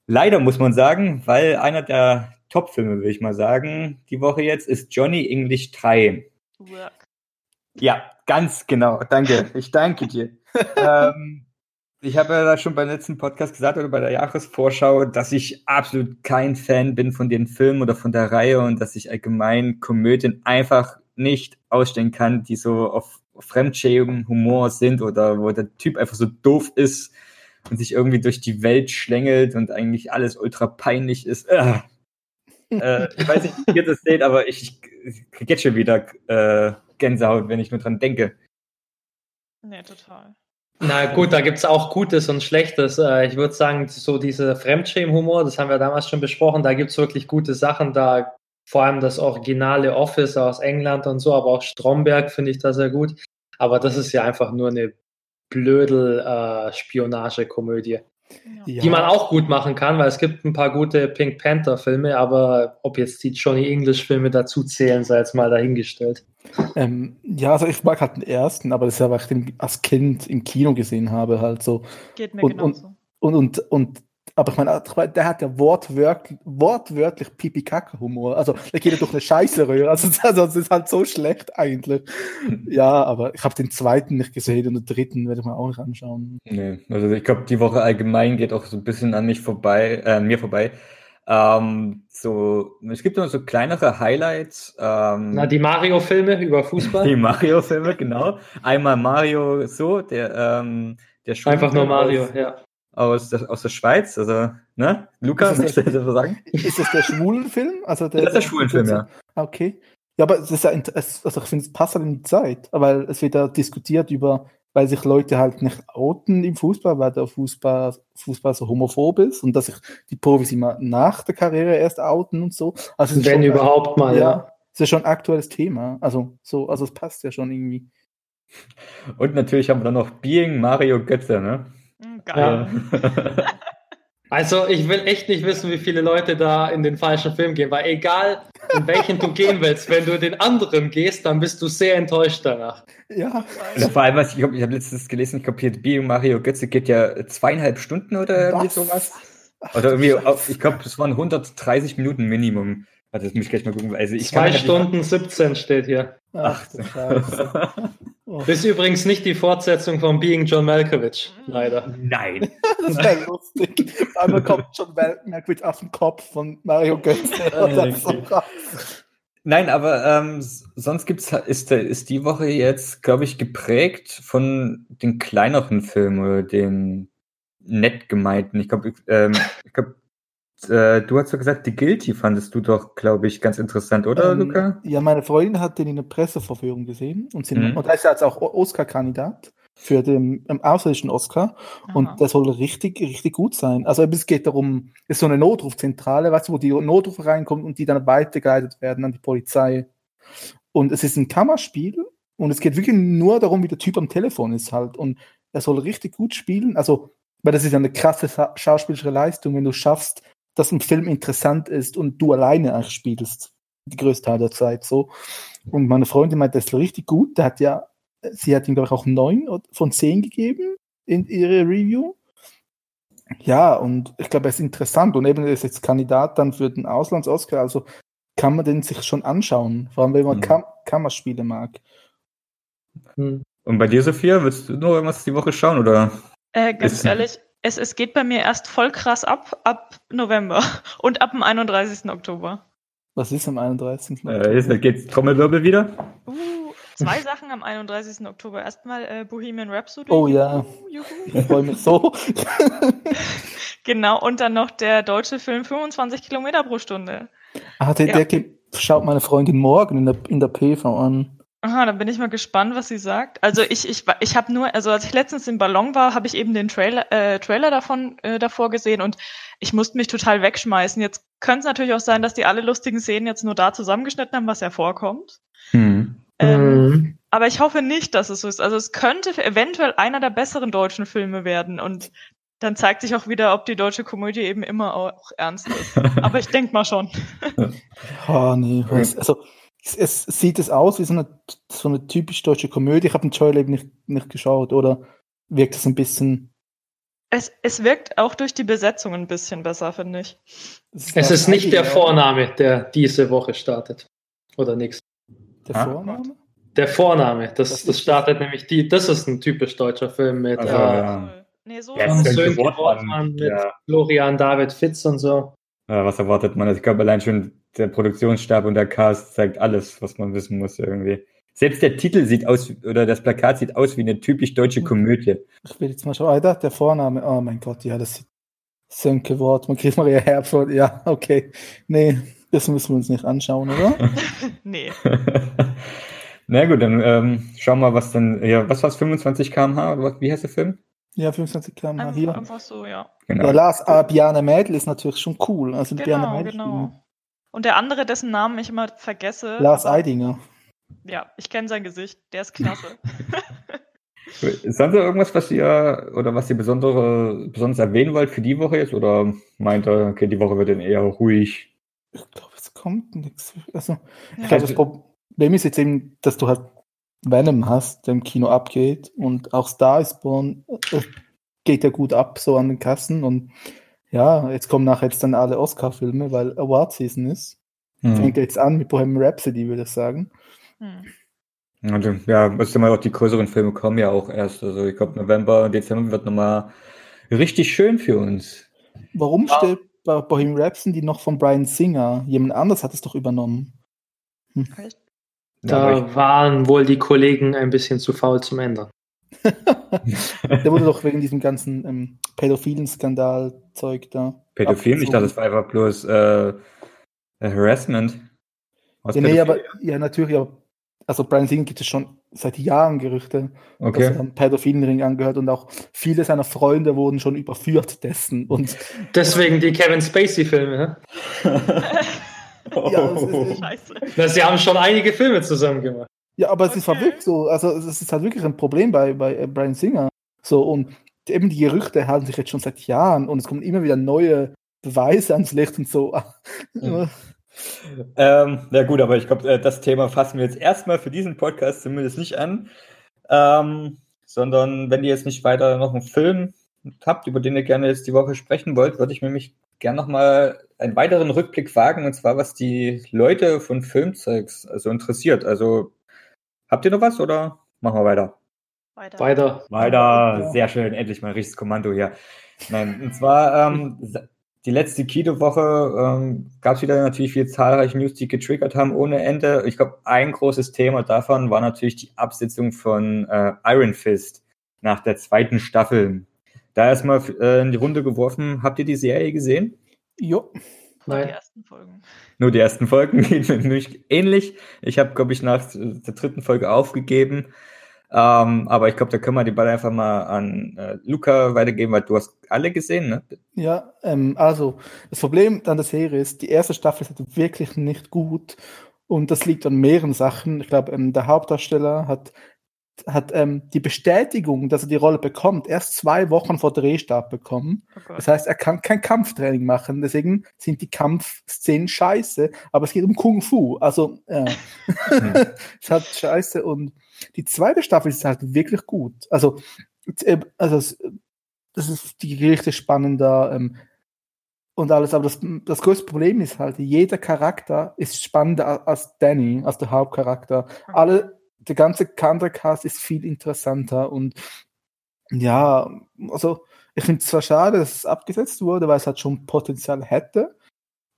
Leider muss man sagen, weil einer der Top-Filme, will ich mal sagen, die Woche jetzt ist Johnny English 3. Work. Ja, ganz genau. Danke. Ich danke dir. ähm, ich habe ja da schon beim letzten Podcast gesagt oder bei der Jahresvorschau, dass ich absolut kein Fan bin von den Filmen oder von der Reihe und dass ich allgemein Komödien einfach nicht ausstellen kann, die so auf Fremdschämen-Humor sind oder wo der Typ einfach so doof ist und sich irgendwie durch die Welt schlängelt und eigentlich alles ultra peinlich ist. Äh. Äh, ich weiß nicht, wie ihr das seht, aber ich, ich kriege jetzt schon wieder äh, Gänsehaut, wenn ich nur dran denke. Nee, total. Na gut, da gibt es auch Gutes und Schlechtes. Äh, Ich würde sagen, so diese Fremdschämen-Humor, das haben wir damals schon besprochen, da gibt es wirklich gute Sachen. Da vor allem das originale Office aus England und so, aber auch Stromberg finde ich da sehr gut. Aber das ist ja einfach nur eine Blödel-Spionage-Komödie, ja. die man auch gut machen kann, weil es gibt ein paar gute Pink Panther-Filme, aber ob jetzt die Johnny English-Filme dazu zählen, sei jetzt mal dahingestellt. Ähm, ja, also ich mag halt den ersten, aber das ist ja, weil ich den als Kind im Kino gesehen habe, halt so. Geht mir Und- genauso. Und, und, und aber ich meine, ich meine, der hat ja wortwörtlich, wortwörtlich Pipi-Kacke-Humor. Also, der geht ja durch eine Scheiße Also, also, das ist halt so schlecht eigentlich. Ja, aber ich habe den zweiten nicht gesehen und den dritten werde ich mir auch nicht anschauen. Nee, also ich glaube, die Woche allgemein geht auch so ein bisschen an mich vorbei, äh, an mir vorbei. Ähm, so, es gibt noch so kleinere Highlights. Ähm, Na, die Mario-Filme über Fußball? die Mario-Filme, genau. Einmal Mario so, der, ähm, der Einfach nur Schulfilm Mario, aus, ja. Aus, der, aus der Schweiz, also, ne? Lukas, Ist das möchtest du das sagen? Ist das der Schwulenfilm? Also der, Das ist der Schwulenfilm, ja. Ah, Okay. Ja, aber es ist ja, also ich finde, es passt halt in die Zeit, weil es wird ja diskutiert über, weil sich Leute halt nicht outen im Fußball, weil der Fußball, Fußball so homophob ist und dass sich die Profis immer nach der Karriere erst outen und so. Also es ist Wenn schon- überhaupt mal, ja, ja. ist ja schon ein aktuelles Thema. Also so, also es passt ja schon irgendwie. Und natürlich haben wir dann noch Being Mario Götze, ne? Geil. Ja. Also ich will echt nicht wissen, wie viele Leute da in den falschen Film gehen, weil egal in welchen du gehen willst, wenn du in den anderen gehst, dann bist du sehr enttäuscht danach. Ja. Also vor allem, was ich, ich habe letztens gelesen, ich glaube, hier Bio Mario Götze geht ja zweieinhalb Stunden oder irgendwie Was? sowas. Oder irgendwie, auf- ich glaube, das waren 130 Minuten Minimum. Warte, das muss ich gleich mal gucken. Also ich Zwei kann Stunden 17 steht hier. Ach, du Scheiße. Oh, Das ist übrigens nicht die Fortsetzung von Being John Malkovich, leider. Nein. das wäre lustig. Einmal kommt schon Malcolm auf den Kopf von Mario krass. Nein, aber ähm, sonst gibt's ist, der- ist die Woche jetzt, glaube ich, geprägt von den kleineren Filmen oder den nett gemeinten. Ich glaube, ähm, ich glaube, äh, du hast doch gesagt, The Guilty fandest du doch, glaube ich, ganz interessant, oder, Ähm, Luca? Ja, meine Freundin hat den in der Presseverführung gesehen und, sie, Mhm. und er ist jetzt auch Oscar-Kandidat für den ähm, außerirdischen Oscar und Aha. der soll richtig, richtig gut sein. Also es geht darum, es ist so eine Notrufzentrale, weißt du, wo die Notrufe reinkommen und die dann weitergeleitet werden an die Polizei. Und es ist ein Kammerspiel und es geht wirklich nur darum, wie der Typ am Telefon ist halt. Und er soll richtig gut spielen. Also, weil das ist ja eine krasse schauspielerische Leistung, wenn du schaffst, dass ein Film interessant ist und du alleine eigentlich spielst. Die größte Teil der Zeit so. Und meine Freundin meint, das ist richtig gut. Der hat ja, sie hat ihm, glaube ich, auch neun von zehn gegeben in ihre Review. Ja, und ich glaube, er ist interessant und eben er ist jetzt Kandidat dann für den Auslands-Oscar, also kann man den sich schon anschauen, vor allem wenn man Mhm. Kam Kammerspiele mag. Hm. Und bei dir, Sophia, willst du noch irgendwas die Woche schauen, oder? Äh, ganz Ist- ehrlich, es, es geht bei mir erst voll krass ab, ab November und ab dem 31. Oktober. Was ist am 31. Äh, jetzt geht's Trommelwirbel wieder? Uh, zwei Sachen am 31. Oktober. Erstmal äh, Bohemian Rhapsody. Oh ja. Juhu. Ich freue mich so. Genau, und dann noch der deutsche Film 25 Kilometer pro Stunde. ah, der, Ja. der geht- schaut meine Freundin morgen in der, in der PV an. Aha, dann bin ich mal gespannt, was sie sagt. Also ich, ich, ich habe nur, also als ich letztens im Ballon war, habe ich eben den Trailer, äh, Trailer davon äh, davor gesehen und ich musste mich total wegschmeißen. Jetzt könnte es natürlich auch sein, dass die alle lustigen Szenen jetzt nur da zusammengeschnitten haben, was ja vorkommt. Hm. Ähm, Mhm. Aber ich hoffe nicht, dass es so ist. Also es könnte eventuell einer der besseren deutschen Filme werden und dann zeigt sich auch wieder, ob die deutsche Komödie eben immer auch ernst ist. Aber ich denke mal schon. Oh, nee. Also, es, es sieht es aus wie so eine, so eine typisch deutsche Komödie. Ich habe den Trailer eben nicht, nicht geschaut, oder wirkt es ein bisschen. Es, es wirkt auch durch die Besetzung ein bisschen besser, finde ich. Es ist nicht der Vorname. Der diese Woche startet. Oder nichts. Der Ah. Vorname? Der Vorname, das, das ist startet nämlich die, das ist ein typisch deutscher Film mit Also, äh, ja. Nee, so Ja, Ja, Wortmann, Wortmann mit ja. Florian David Fitz und so. Äh, was erwartet man? Ich glaube, allein schon der Produktionsstab und der Cast zeigt alles, was man wissen muss irgendwie. Selbst der Titel sieht aus, oder das Plakat sieht aus wie eine typisch deutsche Komödie. Ich will jetzt mal schauen. Ah, da, der Vorname. Oh mein Gott, ja, das sieht. Sönke Wort, man kriegt Maria Herbst. Ja, okay. Nee, das müssen wir uns nicht anschauen, oder? nee. Na gut, dann ähm, schauen wir mal, was dann, ja, was war's, 25 km/h, wie heißt der Film? Ja, 25 km Einfach, hier. einfach so, ja. Genau. Ja, Lars, ah, Biane Mädel ist natürlich schon cool. Also die Biane Genau, Mädel. genau. Und der andere, dessen Namen ich immer vergesse. Lars Eidinger. Ja, ich kenne sein Gesicht. Der ist klasse. Ist sonst irgendwas, was ihr, oder was ihr besondere, besonders erwähnen wollt für die Woche jetzt, oder meint ihr, okay, die Woche wird dann eher ruhig? Ich glaube, es kommt nichts. Also, ich Ja. glaube, das Problem ist jetzt eben, dass du halt Venom hast, der im Kino abgeht und auch Star is Born äh, geht ja gut ab, so an den Kassen und ja, jetzt kommen nachher jetzt dann alle Oscar-Filme, weil Award Season ist. Hm. Fängt jetzt an mit Bohemian Rhapsody, würde ich sagen. Hm. Und, ja, müsste mal auch die größeren Filme kommen ja auch erst. Also ich glaube, November, Dezember wird nochmal richtig schön für uns. Warum Ah. steht bei Bohemian Rhapsody noch von Brian Singer? Jemand anders hat es doch übernommen. Aber Da waren wohl die Kollegen ein bisschen zu faul zum Ändern. Der wurde doch wegen diesem ganzen ähm, pädophilen Skandal-Zeug da. ich, Pädophil, ich dachte, das war einfach bloß äh, Harassment. Was Ja, nee, aber ja, natürlich, aber also Brian Singer gibt es schon seit Jahren Gerüchte, dass Okay. er einem pädophilen Ring angehört und auch viele seiner Freunde wurden schon überführt dessen. Und Deswegen die Kevin Spacey-Filme. hä? Ja, es ist- Scheiße. Na, Sie haben schon einige Filme zusammen gemacht. Ja, aber es ist Okay. halt wirklich so, also es ist halt wirklich ein Problem bei, bei äh, Brian Singer. So, und eben die Gerüchte halten sich jetzt schon seit Jahren und es kommen immer wieder neue Beweise ans Licht und so. Ja. Ähm, ja gut, aber ich glaube, äh, das Thema fassen wir jetzt erstmal für diesen Podcast zumindest nicht an. Ähm, sondern wenn ihr jetzt nicht weiter noch einen Film habt, über den ihr gerne jetzt die Woche sprechen wollt, würde ich mir mich gerne nochmal einen weiteren Rückblick wagen, und zwar was die Leute von Filmzeugs also interessiert. Also habt ihr noch was oder machen wir weiter? Weiter. Weiter. Weiter. Sehr schön. Endlich mal ein richtiges Kommando hier. Nein, und zwar ähm, die letzte Kino-Woche ähm, gab es wieder natürlich viele zahlreiche News, die getriggert haben ohne Ende. Ich glaube, ein großes Thema davon war natürlich die Absetzung von äh, Iron Fist nach der zweiten Staffel. Da erstmal äh, in die Runde geworfen, habt ihr die Serie gesehen? Jo. Nein. Die ersten Folgen. Nur die ersten Folgen geht mir nämlich ähnlich. Ich habe, glaube ich, nach der dritten Folge aufgegeben. Ähm, aber ich glaube, da können wir die Ball einfach mal an äh, Luca weitergeben, weil du hast alle gesehen, ne? Ja, ähm, also das Problem an der Serie ist, die erste Staffel ist halt wirklich nicht gut und das liegt an mehreren Sachen. Ich glaube, ähm, der Hauptdarsteller hat hat ähm, die Bestätigung, dass er die Rolle bekommt, erst zwei Wochen vor Drehstart bekommen. Oh das heißt, er kann kein Kampftraining machen. Deswegen sind die Kampfszenen scheiße. Aber es geht um Kung Fu. Also, äh, es hat scheiße. Und die zweite Staffel ist halt wirklich gut. Also, äh, also das ist die richtig spannender ähm, und alles. Aber das, das größte Problem ist halt, jeder Charakter ist spannender als Danny, als der Hauptcharakter. Alle der ganze Kantercast ist viel interessanter und ja, also ich finde es zwar schade, dass es abgesetzt wurde, weil es halt schon Potenzial hätte.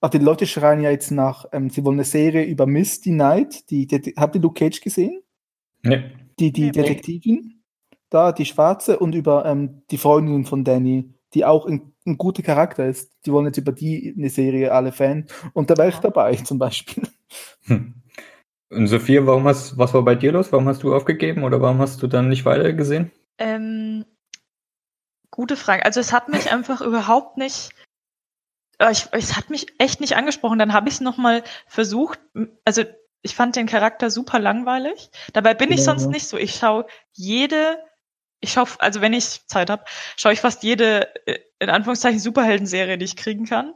Aber die Leute schreien ja jetzt nach, ähm, sie wollen eine Serie über Misty Knight. Die, die, habt ihr Luke Cage gesehen? Nee. Die, die nee, Detektivin, da, die Schwarze, und über ähm, die Freundin von Danny, die auch ein, ein, guter Charakter ist. Die wollen jetzt über die eine Serie, alle Fan. Und da wäre ich dabei, zum Beispiel. Hm. Und Sophia, warum hast, was war bei dir los? Warum hast du aufgegeben oder warum hast du dann nicht weitergesehen? Ähm, gute Frage. Also es hat mich einfach überhaupt nicht, äh, ich, es hat mich echt nicht angesprochen. Dann habe ich es nochmal versucht. Also ich fand den Charakter super langweilig. Dabei bin ich ja, sonst nicht so. Ich schaue jede, ich schaue, also wenn ich Zeit habe, schaue ich fast jede, äh, in Anführungszeichen, Superhelden-Serie, die ich kriegen kann.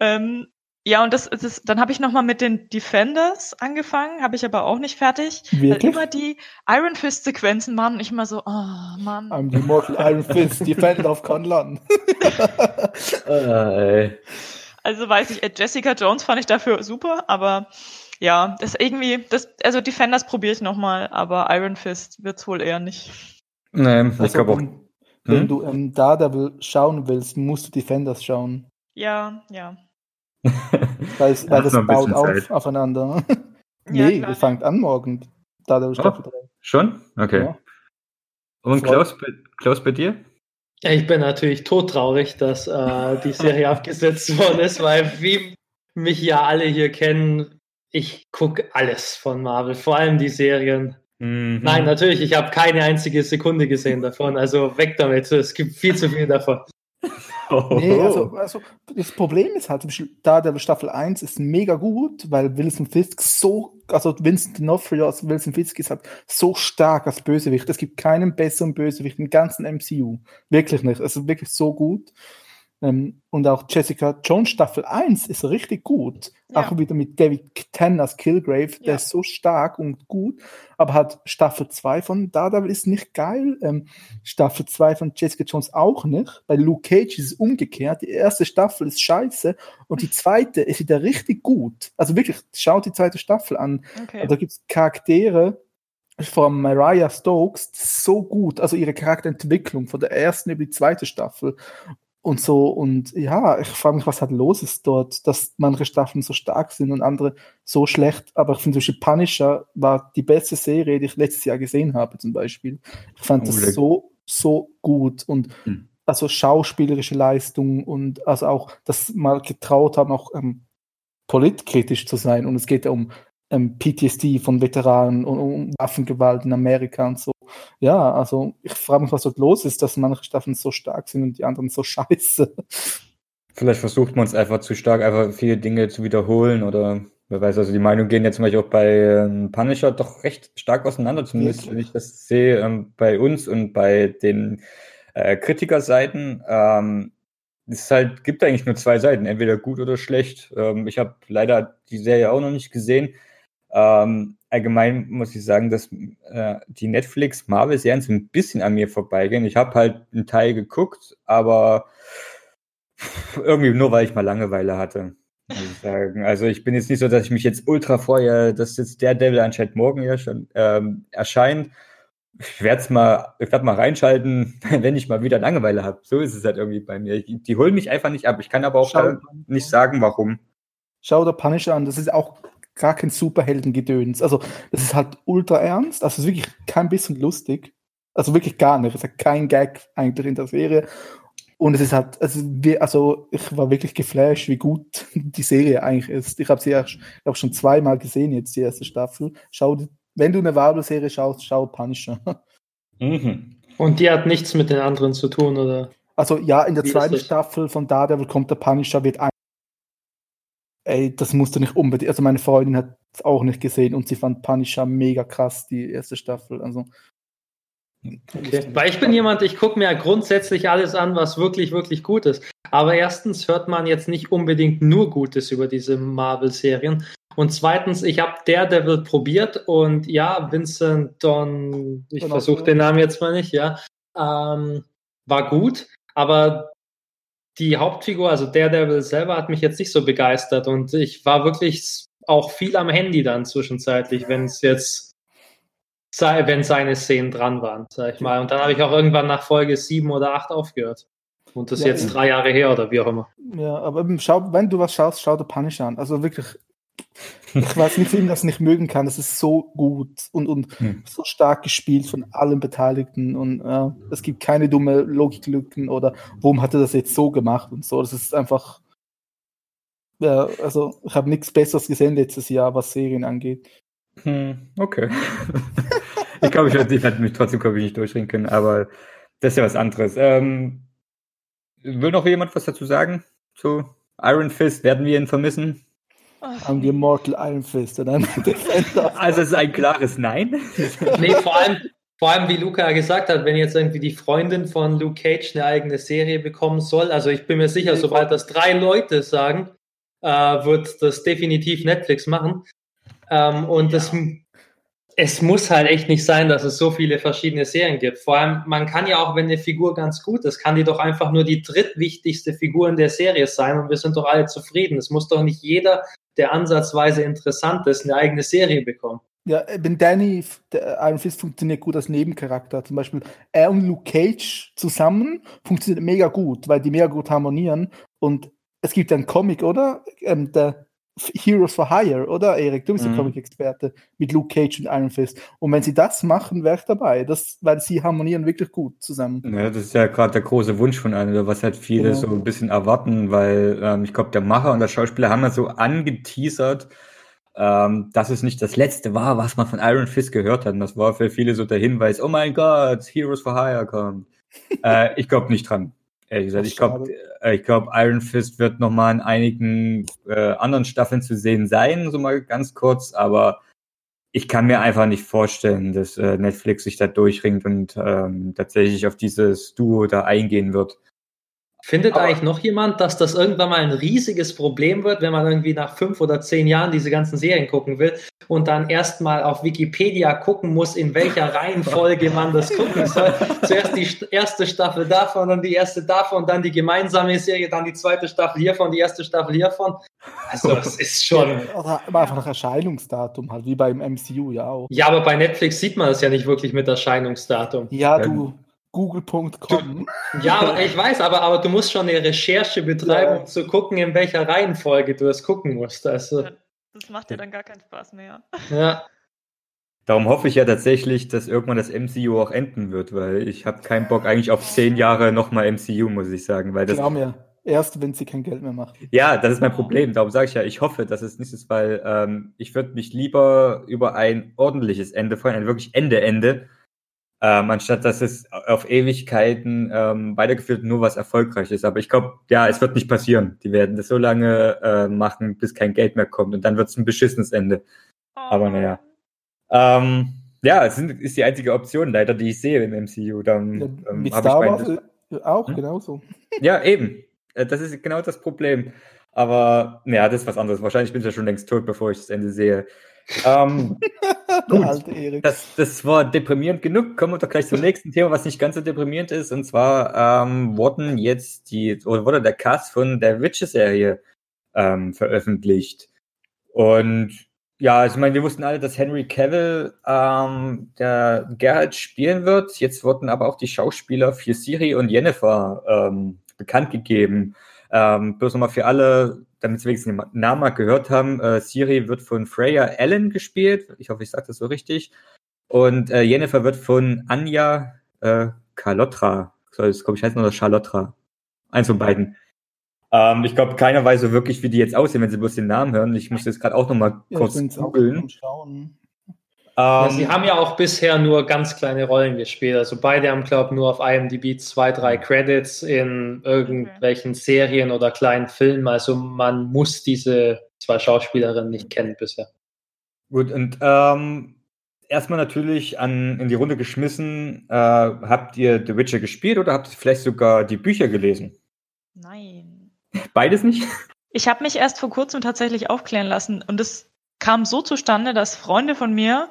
Ähm, ja, und das, das dann habe ich nochmal mit den Defenders angefangen, habe ich aber auch nicht fertig. Wirklich? Weil immer die Iron Fist Sequenzen waren ich immer so, oh Mann. I'm the Immortal Iron Fist, Defender of Conlan. also weiß ich, äh, Jessica Jones fand ich dafür super, aber ja, das irgendwie, das, also Defenders probiere ich nochmal, aber Iron Fist wird's wohl eher nicht. Nee, also, ich glaube auch. Wenn hm? du ähm, Daredevil schauen willst, musst du Defenders schauen. Ja, ja weil, weil das baut auf, aufeinander. nee, ja, wir fangen an morgen. Da der Staffel oh, 3. Schon? Okay. Ja. Und Klaus, Klaus, bei dir? Ja, ich bin natürlich todtraurig, dass äh, die Serie abgesetzt worden ist, weil wie mich ja alle hier kennen, ich gucke alles von Marvel, vor allem die Serien. Mhm. Nein, natürlich, ich habe keine einzige Sekunde gesehen davon, also weg damit, es gibt viel zu viel davon. Nee, also, also, das Problem ist halt, da der Staffel 1 ist mega gut, weil Wilson Fisk so, also Vincent D'Onofrio als Wilson Fisk ist halt so stark als Bösewicht. Es gibt keinen besseren Bösewicht im ganzen MCU. Wirklich nicht. Also wirklich so gut. Ähm, und auch Jessica Jones Staffel 1 ist richtig gut. Ja. Auch wieder mit David Tennant als Kilgrave, der ja. ist so stark und gut. Aber halt Staffel 2 von Daredevil ist nicht geil. Ähm, Staffel 2 von Jessica Jones auch nicht. Bei Luke Cage ist es umgekehrt. Die erste Staffel ist scheiße und die zweite ist wieder richtig gut. Also wirklich, schaut die zweite Staffel an. Okay. Da gibt es Charaktere, von Mariah Stokes so gut, also ihre Charakterentwicklung von der ersten über die zweite Staffel und so. Und ja, ich frage mich, was halt los ist dort, dass manche Staffeln so stark sind und andere so schlecht. Aber ich finde, zum Punisher war die beste Serie, die ich letztes Jahr gesehen habe, zum Beispiel. Ich fand oh, das so, so gut und hm. also schauspielerische Leistung und also auch, dass mal getraut haben, auch ähm, politkritisch zu sein. Und es geht ja um ähm, PTSD von Veteranen und um Waffengewalt in Amerika und so. Ja, also ich frage mich, was dort los ist, dass manche Staffeln so stark sind und die anderen so scheiße. Vielleicht versucht man es einfach zu stark, einfach viele Dinge zu wiederholen oder wer weiß, also die Meinungen gehen ja zum Beispiel auch bei ähm, Punisher doch recht stark auseinander, zumindest wenn ich das sehe ähm, bei uns und bei den äh, Kritikerseiten. Ähm, es halt, gibt eigentlich nur zwei Seiten, entweder gut oder schlecht. Ähm, ich habe leider die Serie auch noch nicht gesehen. Ähm, allgemein muss ich sagen, dass äh, die Netflix-Marvel-Serien so ein bisschen an mir vorbeigehen. Ich habe halt einen Teil geguckt, aber irgendwie nur, weil ich mal Langeweile hatte. Muss ich sagen. Also ich bin jetzt nicht so, dass ich mich jetzt ultra freue, dass jetzt der Devil anscheinend morgen ja schon ähm, erscheint ich werde es mal, ich werde mal reinschalten, wenn ich mal wieder Langeweile habe. So ist es halt irgendwie bei mir. Die, die holen mich einfach nicht ab. Ich kann aber auch äh, nicht sagen, warum. Schau der Punisher an, das ist auch gar kein Superheldengedöns. Also, das ist halt ultra ernst. Also, es ist wirklich kein bisschen lustig. Also, wirklich gar nicht. Es hat kein Gag eigentlich in der Serie. Und es ist halt, also, wie, also ich war wirklich geflasht, wie gut die Serie eigentlich ist. Ich habe sie ja glaub, schon zweimal gesehen, jetzt die erste Staffel. Schau wenn du eine Marvel-Serie schaust, schau Punisher. Mhm. Und die hat nichts mit den anderen zu tun, oder? Also ja, in der Wie zweiten Staffel von Daredevil kommt der Punisher, wird ein. Ey, das musst du nicht unbedingt. Also meine Freundin hat es auch nicht gesehen und sie fand Punisher mega krass, die erste Staffel. Also. Okay. Weil ich bin jemand, ich gucke mir grundsätzlich alles an, was wirklich, wirklich gut ist. Aber erstens hört man jetzt nicht unbedingt nur Gutes über diese Marvel-Serien, und zweitens, ich habe Daredevil probiert und ja, Vincent Don, ich versuche den Namen jetzt mal nicht, ja, ähm, war gut, aber die Hauptfigur, also Daredevil selber, hat mich jetzt nicht so begeistert und ich war wirklich auch viel am Handy dann zwischenzeitlich, wenn es jetzt wenn seine Szenen dran waren, sag ich mal. Und dann habe ich auch irgendwann nach Folge sieben oder acht aufgehört. Und das ist ja, jetzt drei Jahre her oder wie auch immer. Ja, aber schau, wenn du was schaust, schau dir Punisher an. Also wirklich ich weiß nicht, wie man das nicht mögen kann. Das ist so gut und, und hm. so stark gespielt von allen Beteiligten und äh, es gibt keine dumme Logiklücken oder warum hat er das jetzt so gemacht und so. Das ist einfach, ja, also ich habe nichts Besseres gesehen letztes Jahr, was Serien angeht. Hm, okay. ich glaube, ich werde mich trotzdem ich, nicht durchringen können, aber das ist ja was anderes. Ähm, will noch jemand was dazu sagen zu Iron Fist? Werden wir ihn vermissen? Haben wir Mortal Iron Fist oder Also es ist ein klares Nein. nee, vor allem, vor allem, wie Luca gesagt hat, wenn jetzt irgendwie die Freundin von Luke Cage eine eigene Serie bekommen soll, also ich bin mir sicher, sobald das drei Leute sagen, äh, wird das definitiv Netflix machen. Ähm, und ja. das es muss halt echt nicht sein, dass es so viele verschiedene Serien gibt. Vor allem, man kann ja auch, wenn eine Figur ganz gut ist, kann die doch einfach nur die drittwichtigste Figur in der Serie sein und wir sind doch alle zufrieden. Es muss doch nicht jeder, der ansatzweise interessant ist, eine eigene Serie bekommen. Ja, wenn Danny, der Iron Fist funktioniert gut als Nebencharakter. Zum Beispiel er und Luke Cage zusammen funktioniert mega gut, weil die mega gut harmonieren. Und es gibt einen Comic, oder? Ähm, der Heroes for Hire, oder Erik? Du bist mhm. der Comic-Experte mit Luke Cage und Iron Fist. Und wenn sie das machen, wäre ich dabei. Das, weil sie harmonieren wirklich gut zusammen. Ja, das ist ja gerade der große Wunsch von einem, was halt viele genau. so ein bisschen erwarten, weil ähm, ich glaube, der Macher und der Schauspieler haben ja so angeteasert, ähm, dass es nicht das letzte war, was man von Iron Fist gehört hat. Und das war für viele so der Hinweis, oh mein Gott, Heroes for Hire kommt. äh, ich glaube nicht dran. Ehrlich gesagt, ich glaube, äh, ich glaube, Iron Fist wird noch mal in einigen äh, anderen Staffeln zu sehen sein, so mal ganz kurz. Aber ich kann mir einfach nicht vorstellen, dass äh, Netflix sich da durchringt und ähm, tatsächlich auf dieses Duo da eingehen wird. Findet Aber eigentlich noch jemand, dass das irgendwann mal ein riesiges Problem wird, wenn man irgendwie nach fünf oder zehn Jahren diese ganzen Serien gucken will und dann erstmal auf Wikipedia gucken muss, in welcher Reihenfolge man das gucken soll? Zuerst die erste Staffel davon, dann die erste davon, dann die gemeinsame Serie, dann die zweite Staffel hiervon, die erste Staffel hiervon. Also, das ist schon. Oder einfach nach Erscheinungsdatum, halt, wie beim MCU ja auch. Ja, aber bei Netflix sieht man das ja nicht wirklich mit Erscheinungsdatum. Ja, du google.com. Ja, ich weiß, aber, aber du musst schon eine Recherche betreiben, ja. um zu gucken, in welcher Reihenfolge du das gucken musst. Also. das macht dir dann gar keinen Spaß mehr. Ja. Darum hoffe ich ja tatsächlich, dass irgendwann das MCU auch enden wird, weil ich habe keinen Bock eigentlich auf zehn Jahre nochmal MCU, muss ich sagen. Weil das Glaub mir, erst wenn sie kein Geld mehr macht. Ja, das ist mein Problem. Darum sage ich ja, ich hoffe, dass es nicht ist, weil ähm, ich würde mich lieber über ein ordentliches Ende freuen, ein wirklich Ende-Ende, ähm, anstatt dass es auf Ewigkeiten ähm, weitergeführt nur was erfolgreich ist. Aber ich glaube, ja, es wird nicht passieren. Die werden das so lange äh, machen, bis kein Geld mehr kommt und dann wird es ein beschissenes Ende. Oh. Aber naja. Ähm, ja, es sind, ist die einzige Option leider, die ich sehe im MCU. Dann, Ja, ähm, mit Star Wars äh, auch, Hm? genauso. Ja, eben. Äh, Das ist genau das Problem. Aber ja, das ist was anderes. Wahrscheinlich bin ich ja schon längst tot, bevor ich das Ende sehe. Ähm, Gut. Das, das war deprimierend genug. Kommen wir doch gleich zum nächsten Thema, was nicht ganz so deprimierend ist. Und zwar ähm, wurden jetzt die, oder wurde der Cast von der Witcher-Serie ähm, veröffentlicht. Und ja, ich meine, wir wussten alle, dass Henry Cavill ähm, der Geralt spielen wird. Jetzt wurden aber auch die Schauspieler für Siri und Jennifer ähm, bekannt gegeben. Ähm, bloß nochmal für alle, damit sie wenigstens den Namen mal gehört haben. Äh, Siri wird von Freya Allen gespielt. Ich hoffe, ich sage das so richtig. Und äh, Jennifer wird von Anja äh, Carlotra, soll es, glaube ich, heißen, oder Charlotra. Eins von beiden. Ähm, ich glaube, keiner weiß so wirklich, wie die jetzt aussehen, wenn sie bloß den Namen hören. Ich muss jetzt gerade auch nochmal Ja, kurz googeln. Ähm, sie haben ja auch bisher nur ganz kleine Rollen gespielt. Also beide haben, glaube ich, nur auf IMDb zwei, drei Credits in irgendwelchen Serien oder kleinen Filmen. Also man muss diese zwei Schauspielerinnen nicht kennen bisher. Gut, und ähm, erstmal natürlich an, in die Runde geschmissen, äh, habt ihr The Witcher gespielt oder habt ihr vielleicht sogar die Bücher gelesen? Nein. Beides nicht? Ich habe mich erst vor kurzem tatsächlich aufklären lassen und es kam so zustande, dass Freunde von mir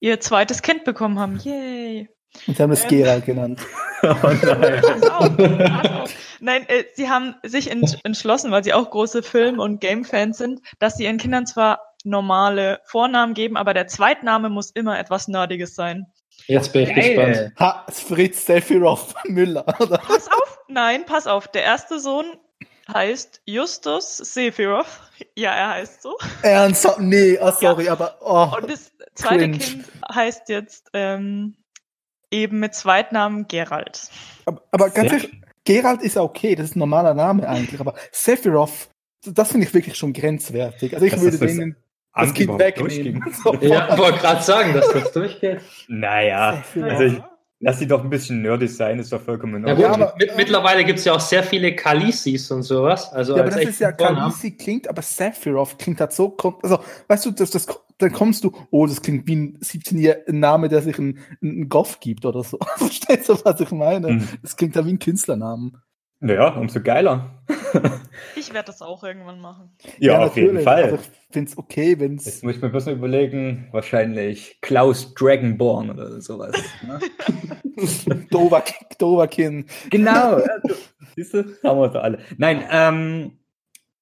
ihr zweites Kind bekommen haben. Yay. Und sie haben es Ähm. Geralt genannt. oh nein. Pass auf, pass auf. Nein, äh, sie haben sich ent entschlossen, weil sie auch große Film- und Game-Fans sind, dass sie ihren Kindern zwar normale Vornamen geben, aber der Zweitname muss immer etwas Nerdiges sein. Jetzt bin ich gespannt. Geil. Ha, Fritz Sephiroth Müller. Oder? Pass auf, nein, pass auf. Der erste Sohn heißt Justus Sephiroth. Ja, er heißt so. Ernsthaft? Nee, oh, sorry, aber oh, Und das zweite Cringe. Kind heißt jetzt ähm, eben mit Zweitnamen Gerald. aber, aber ganz ehrlich, Geralt ist ja okay, das ist ein normaler Name eigentlich, aber Sephiroth, das finde ich wirklich schon grenzwertig. Also ich Das würde denen das Kind wegnehmen. Ja, wollte gerade sagen, dass das durchgeht. Naja, also ich, lass sie doch ein bisschen nerdig sein, ist doch vollkommen in Ja, Ordnung. Ja, aber- mit, mittlerweile gibt es ja auch sehr viele Kalisis und sowas. Also Ja, aber das ist ja. Khaleesi klingt, aber Sephiroth klingt halt so, also, weißt du, das, das, dann kommst du, oh, das klingt wie ein 17-jähriger Name, der sich einen, einen Goff gibt oder so. Verstehst du, was ich meine? Hm. Das klingt ja wie ein Künstlernamen. Ja, umso geiler. Ich werde das auch irgendwann machen. ja, auf jeden. Fall. Also ich finde es okay, wenn Jetzt es. muss ich mir bloß überlegen, wahrscheinlich Klaus Dragonborn oder sowas. Ne? Doverkin. genau. ja, du- Siehst du, haben wir doch alle. Nein, ähm,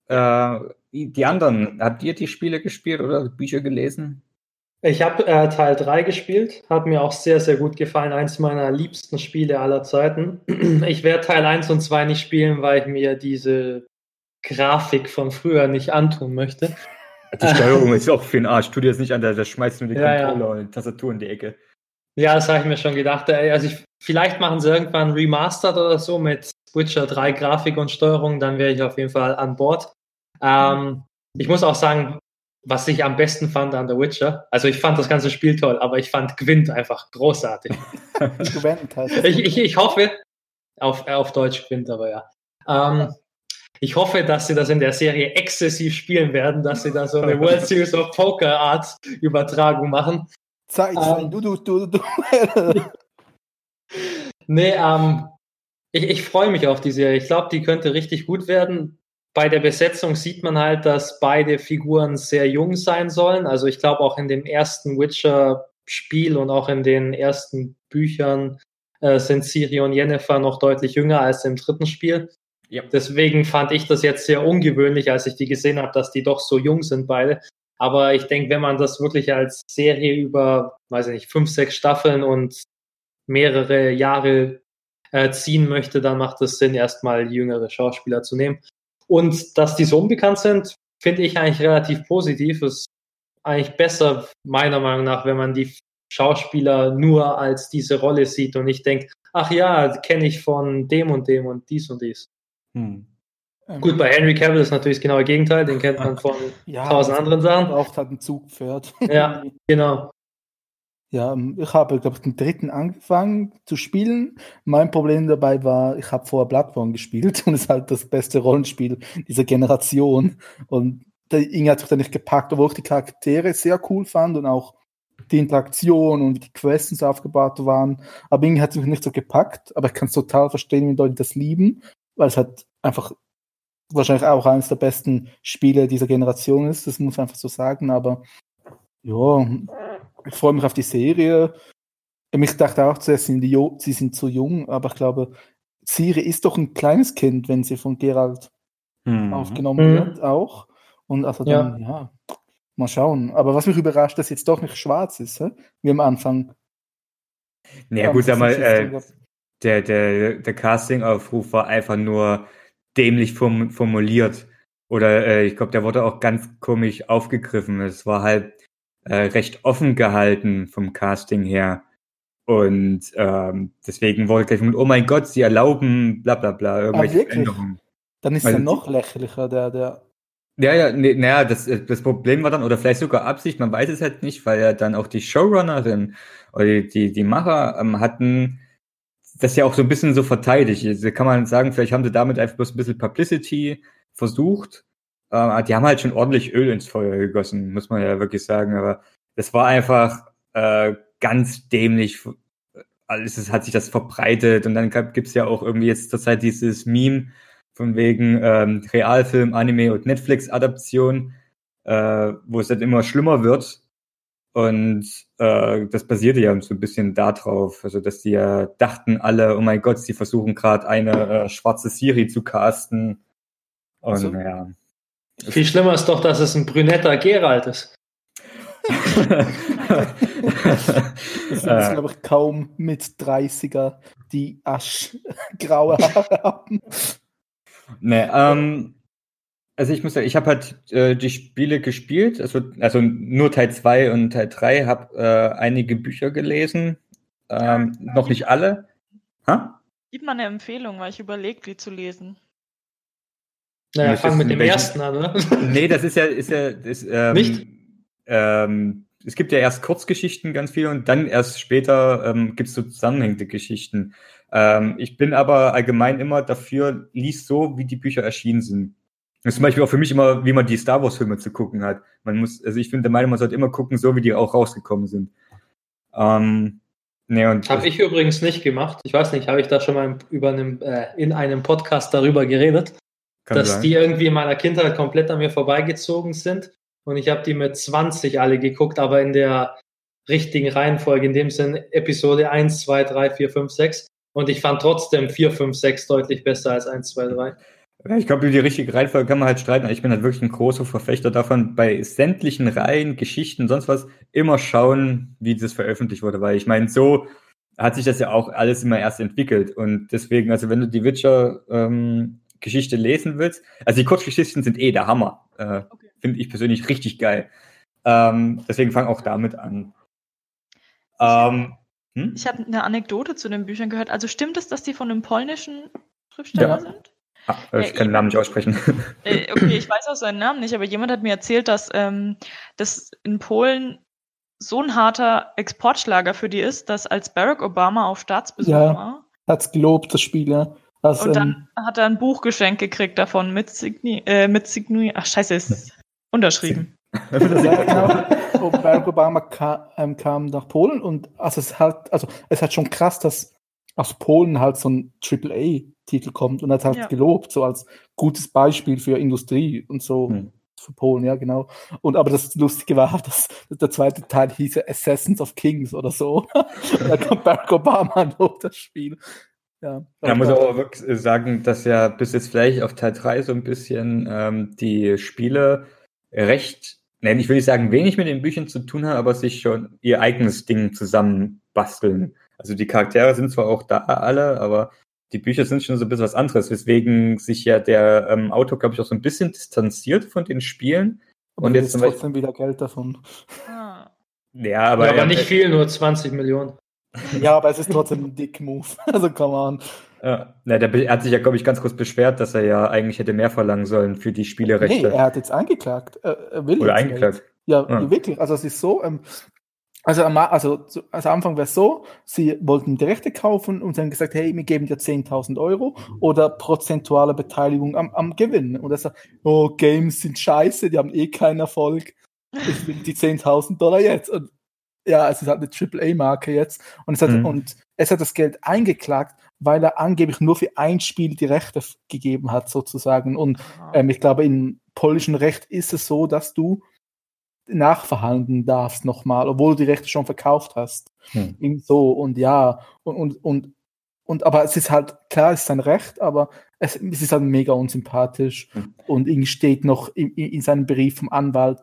äh, die anderen, habt ihr die Spiele gespielt oder Bücher gelesen? Ich habe äh, Teil 3 gespielt, hat mir auch sehr, sehr gut gefallen. Eins meiner liebsten Spiele aller Zeiten. Ich werde Teil 1 und 2 nicht spielen, weil ich mir diese Grafik von früher nicht antun möchte. Die Steuerung ist auch für den Arsch. Tu dir das nicht an, da, schmeißt du die Ja, ja. Controller und die Tastatur in die Ecke. Ja, das habe ich mir schon gedacht. Also ich, vielleicht machen sie irgendwann Remastered oder so mit Witcher 3 Grafik und Steuerung, dann wäre ich auf jeden Fall an Bord. Ähm, ich muss auch sagen, was ich am besten fand an The Witcher, also ich fand das ganze Spiel toll, aber ich fand Gwent einfach großartig. Heißt es. Ich, ich, ich hoffe, auf, auf Deutsch Gwent, aber ja. Ähm, ich hoffe, dass sie das in der Serie exzessiv spielen werden, dass sie da so eine World Series of Poker Art Übertragung machen. Zeig, Ähm. du, du, du, du. Nee, ähm, ich, ich freue mich auf die Serie. Ich glaube, die könnte richtig gut werden. Bei der Besetzung sieht man halt, dass beide Figuren sehr jung sein sollen. Also ich glaube auch in dem ersten Witcher-Spiel und auch in den ersten Büchern äh, sind Ciri und Yennefer noch deutlich jünger als im dritten Spiel. Ja. Deswegen fand ich das jetzt sehr ungewöhnlich, als ich die gesehen habe, dass die doch so jung sind beide. Aber ich denke, wenn man das wirklich als Serie über, weiß ich nicht, fünf, sechs Staffeln und mehrere Jahre äh, ziehen möchte, dann macht es Sinn, erstmal jüngere Schauspieler zu nehmen. Und dass die so unbekannt sind, finde ich eigentlich relativ positiv. Ist eigentlich besser, meiner Meinung nach, wenn man die Schauspieler nur als diese Rolle sieht und nicht denkt, ach ja, kenne ich von dem und dem und dies und dies. Hm. Gut, bei Henry Cavill ist natürlich genau das Gegenteil, den kennt man von ja, tausend anderen Sachen. Braucht halt ein Zugpferd. Ja, genau. Ja, ähm, ich habe, glaube ich, den dritten angefangen zu spielen. Mein Problem dabei war, ich habe vorher Bloodborne gespielt und es ist halt das beste Rollenspiel dieser Generation. Und der Inge hat sich da nicht gepackt, obwohl ich die Charaktere sehr cool fand und auch die Interaktion und die Questions aufgebaut waren. Aber irgendwie hat es mich nicht so gepackt. Aber ich kann es total verstehen, wie Leute das lieben, weil es halt einfach wahrscheinlich auch eines der besten Spiele dieser Generation ist. Das muss man einfach so sagen. Aber ja, ich freue mich auf die Serie. Ich dachte auch zuerst, sind die, sie sind zu jung, aber ich glaube, Siri ist doch ein kleines Kind, wenn sie von Gerald mhm. aufgenommen mhm. wird, auch. Und also dann, ja. ja. mal schauen. Aber was mich überrascht, dass jetzt doch nicht schwarz ist, hä? wie am Anfang. Naja, gut, sag mal, äh, der, der, der Casting-Aufruf war einfach nur dämlich form formuliert. Oder äh, ich glaube, der wurde auch ganz komisch aufgegriffen. Es war halt äh, recht offen gehalten vom Casting her. Und ähm, deswegen wollte ich mit, oh mein Gott, sie erlauben bla bla bla, irgendwelche ah, Änderungen. Dann ist er noch lächerlicher, der, der. Ja, ja, nee, naja, das, das Problem war dann, oder vielleicht sogar Absicht, man weiß es halt nicht, weil ja dann auch die Showrunnerin oder die, die, die Macher ähm, hatten das ja auch so ein bisschen so verteidigt. Also kann man sagen, vielleicht haben sie damit einfach bloß ein bisschen Publicity versucht. Ähm, die haben halt schon ordentlich Öl ins Feuer gegossen, muss man ja wirklich sagen. Aber das war einfach äh, ganz dämlich. Alles es hat sich das verbreitet und dann gibt's ja auch irgendwie jetzt zurzeit dieses Meme von wegen ähm, Realfilm, Anime und Netflix-Adaption, äh, wo es dann immer schlimmer wird. Und äh, das basierte ja so ein bisschen darauf, also dass die ja dachten alle, oh mein Gott, sie versuchen gerade eine äh, schwarze Siri zu casten. Und also, ja. Viel schlimmer ist doch, dass es ein brünetter Geralt ist. das sind, glaube ich, kaum mit 30er, die aschgraue Haare haben. Nee, ähm, also ich muss sagen, ich habe halt äh, die Spiele gespielt, also, also nur Teil 2 und Teil 3, habe äh, einige Bücher gelesen, ähm, ja, noch nicht alle. Ha? Gib mal eine Empfehlung, weil ich überlege, die zu lesen. Naja, fang mit dem welchen... ersten an, oder? Nee, das ist ja, ist ja, ist, ähm, nicht? Ähm, es gibt ja erst Kurzgeschichten ganz viele und dann erst später ähm, gibt es so zusammenhängende Geschichten. Ähm, ich bin aber allgemein immer dafür, lies so, wie die Bücher erschienen sind. Das ist zum Beispiel auch für mich immer, wie man die Star Wars Filme zu gucken hat. Man muss, also ich finde der Meinung, man sollte immer gucken, so wie die auch rausgekommen sind. Ähm, nee, und habe ich übrigens nicht gemacht. Ich weiß nicht, habe ich da schon mal über einem, äh, in einem Podcast darüber geredet, dass sein. die irgendwie in meiner Kindheit komplett an mir vorbeigezogen sind und ich habe die mit 20 alle geguckt, aber in der richtigen Reihenfolge, in dem Sinn Episode 1, 2, 3, 4, 5, 6. Und ich fand trotzdem 4, 5, 6 deutlich besser als 1, 2, 3. Ja, ich glaube, über die richtige Reihenfolge kann man halt streiten. Ich bin halt wirklich ein großer Verfechter davon, bei sämtlichen Reihen, Geschichten, sonst was, immer schauen, wie das veröffentlicht wurde. Weil ich meine, so hat sich das ja auch alles immer erst entwickelt. Und deswegen, also wenn du die Witcher ähm, Geschichte lesen willst, also die Kurzgeschichten sind eh der Hammer. Äh, okay finde ich persönlich richtig geil. Ähm, deswegen fang auch damit an. Ähm, hm? Ich habe eine Anekdote zu den Büchern gehört. Also stimmt es, dass die von einem polnischen Schriftsteller ja. sind? Ah, ich kann den Namen nicht aussprechen. Äh, okay, ich weiß auch seinen Namen nicht, aber jemand hat mir erzählt, dass ähm, das in Polen so ein harter Exportschlager für die ist, dass als Barack Obama auf Staatsbesuch ja, war. Hat's gelobt, das Spiel, ja. Das, und dann ähm, hat er ein Buch geschenkt gekriegt davon mit Signi, äh, mit Signi, ach scheiße, ist Unterschrieben. ja, genau. Barack Obama kam, ähm, kam, nach Polen und also es halt, also es hat schon krass, dass aus Polen halt so ein AAA-Titel kommt und er hat halt ja. gelobt, so als gutes Beispiel für Industrie und so. Hm. Für Polen, ja, genau. Und aber das Lustige war, dass, dass der zweite Teil hieß Assassins of Kings oder so. da kommt Barack Obama noch das Spiel. Ja, da muss auch wirklich sagen, dass ja bis jetzt vielleicht auf Teil 3 so ein bisschen ähm, die Spiele recht, nein, ich will nicht sagen, wenig mit den Büchern zu tun haben, aber sich schon ihr eigenes Ding zusammenbasteln. Also die Charaktere sind zwar auch da alle, aber die Bücher sind schon so ein bisschen was anderes, weswegen sich ja der ähm, Autor, glaube ich, auch so ein bisschen distanziert von den Spielen. Und, und jetzt trotzdem wieder Geld davon. Ah. Ja, aber, ja, aber nicht viel, nur 20 Millionen. Ja, aber es ist trotzdem ein dick Move. Also come on. Ja, na, der hat sich ja, glaube ich, ganz kurz beschwert, dass er ja eigentlich hätte mehr verlangen sollen für die Spielerechte. Nee, er hat jetzt eingeklagt. Er will Oder eingeklagt. Ja, ja, wirklich. Also es ist so, ähm, also, also, also am Anfang wäre es so, sie wollten die Rechte kaufen und sie haben gesagt, hey, wir geben dir 10.000 Euro oder prozentuale Beteiligung am, am Gewinn. Und er sagt, oh, Games sind scheiße, die haben eh keinen Erfolg. Ich will die 10.000 Dollar jetzt. Und ja, es ist halt eine Triple-A-Marke jetzt. Und es, hat, Mhm. und es hat das Geld eingeklagt, weil er angeblich nur für ein Spiel die Rechte gegeben hat, sozusagen. Und ähm, ich glaube, im polnischen Recht ist es so, dass du nachverhandeln darfst nochmal, obwohl du die Rechte schon verkauft hast. Hm. So, und ja, und, und, und, und aber es ist halt, klar, es ist sein Recht, aber es, es ist halt mega unsympathisch. Hm. Und irgendwie steht noch in in seinem Brief vom Anwalt,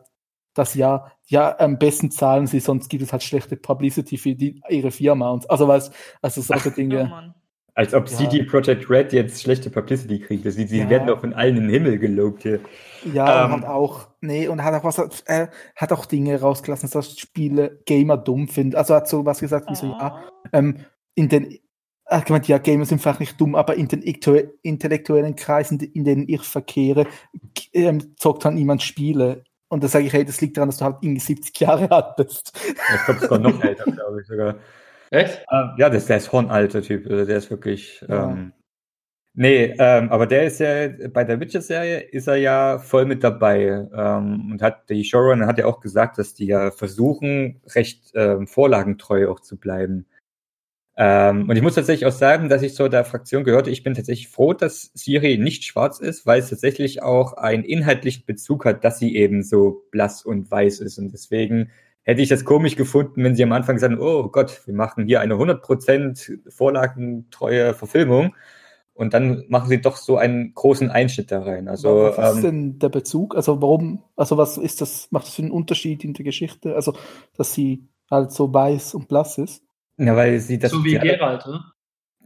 dass ja, ja, am besten zahlen sie, sonst gibt es halt schlechte Publicity für die, ihre Firma. Und, also was, also solche Oh Dinge. Mann. Als ob Ja. CD Projekt Red jetzt schlechte Publicity kriegt. Sie, sie Ja. werden doch von allen in den Himmel gelobt hier. Ja, Ähm, und hat auch, nee, und hat auch was, äh, hat auch Dinge rausgelassen, dass Spiele Gamer dumm finden. Also hat so was gesagt wie so, ja, Oh. ähm, in den, er hat gemeint, ja, Gamer sind vielleicht nicht dumm, aber in den intellektu- intellektuellen Kreisen, in denen ich verkehre, ähm, zockt halt niemand Spiele. Und da sage ich, hey, das liegt daran, dass du halt irgendwie 70 Jahre alt bist. Ich glaube, sogar noch älter, glaube ich sogar. Echt? Ähm, ja, das, der ist hornalter Typ. Also der ist wirklich. Ja. Ähm, nee, ähm, aber der ist ja bei der Witcher-Serie ist er ja voll mit dabei. Ähm, und hat die Showrunner hat ja auch gesagt, dass die ja versuchen, recht ähm, vorlagentreu auch zu bleiben. Ähm, und ich muss tatsächlich auch sagen, dass ich zu der Fraktion gehörte. Ich bin tatsächlich froh, dass Siri nicht schwarz ist, weil es tatsächlich auch einen inhaltlichen Bezug hat, dass sie eben so blass und weiß ist. Und deswegen hätte ich das komisch gefunden, wenn sie am Anfang sagen, oh Gott, wir machen hier eine 100% vorlagentreue Verfilmung. Und dann machen sie doch so einen großen Einschnitt da rein. Also, was ist ähm, denn der Bezug? Also warum, also was ist das, macht das für einen Unterschied in der Geschichte? Also, dass sie halt so weiß und blass ist? Ja, weil sie das. so wie ja, Geralt, ne?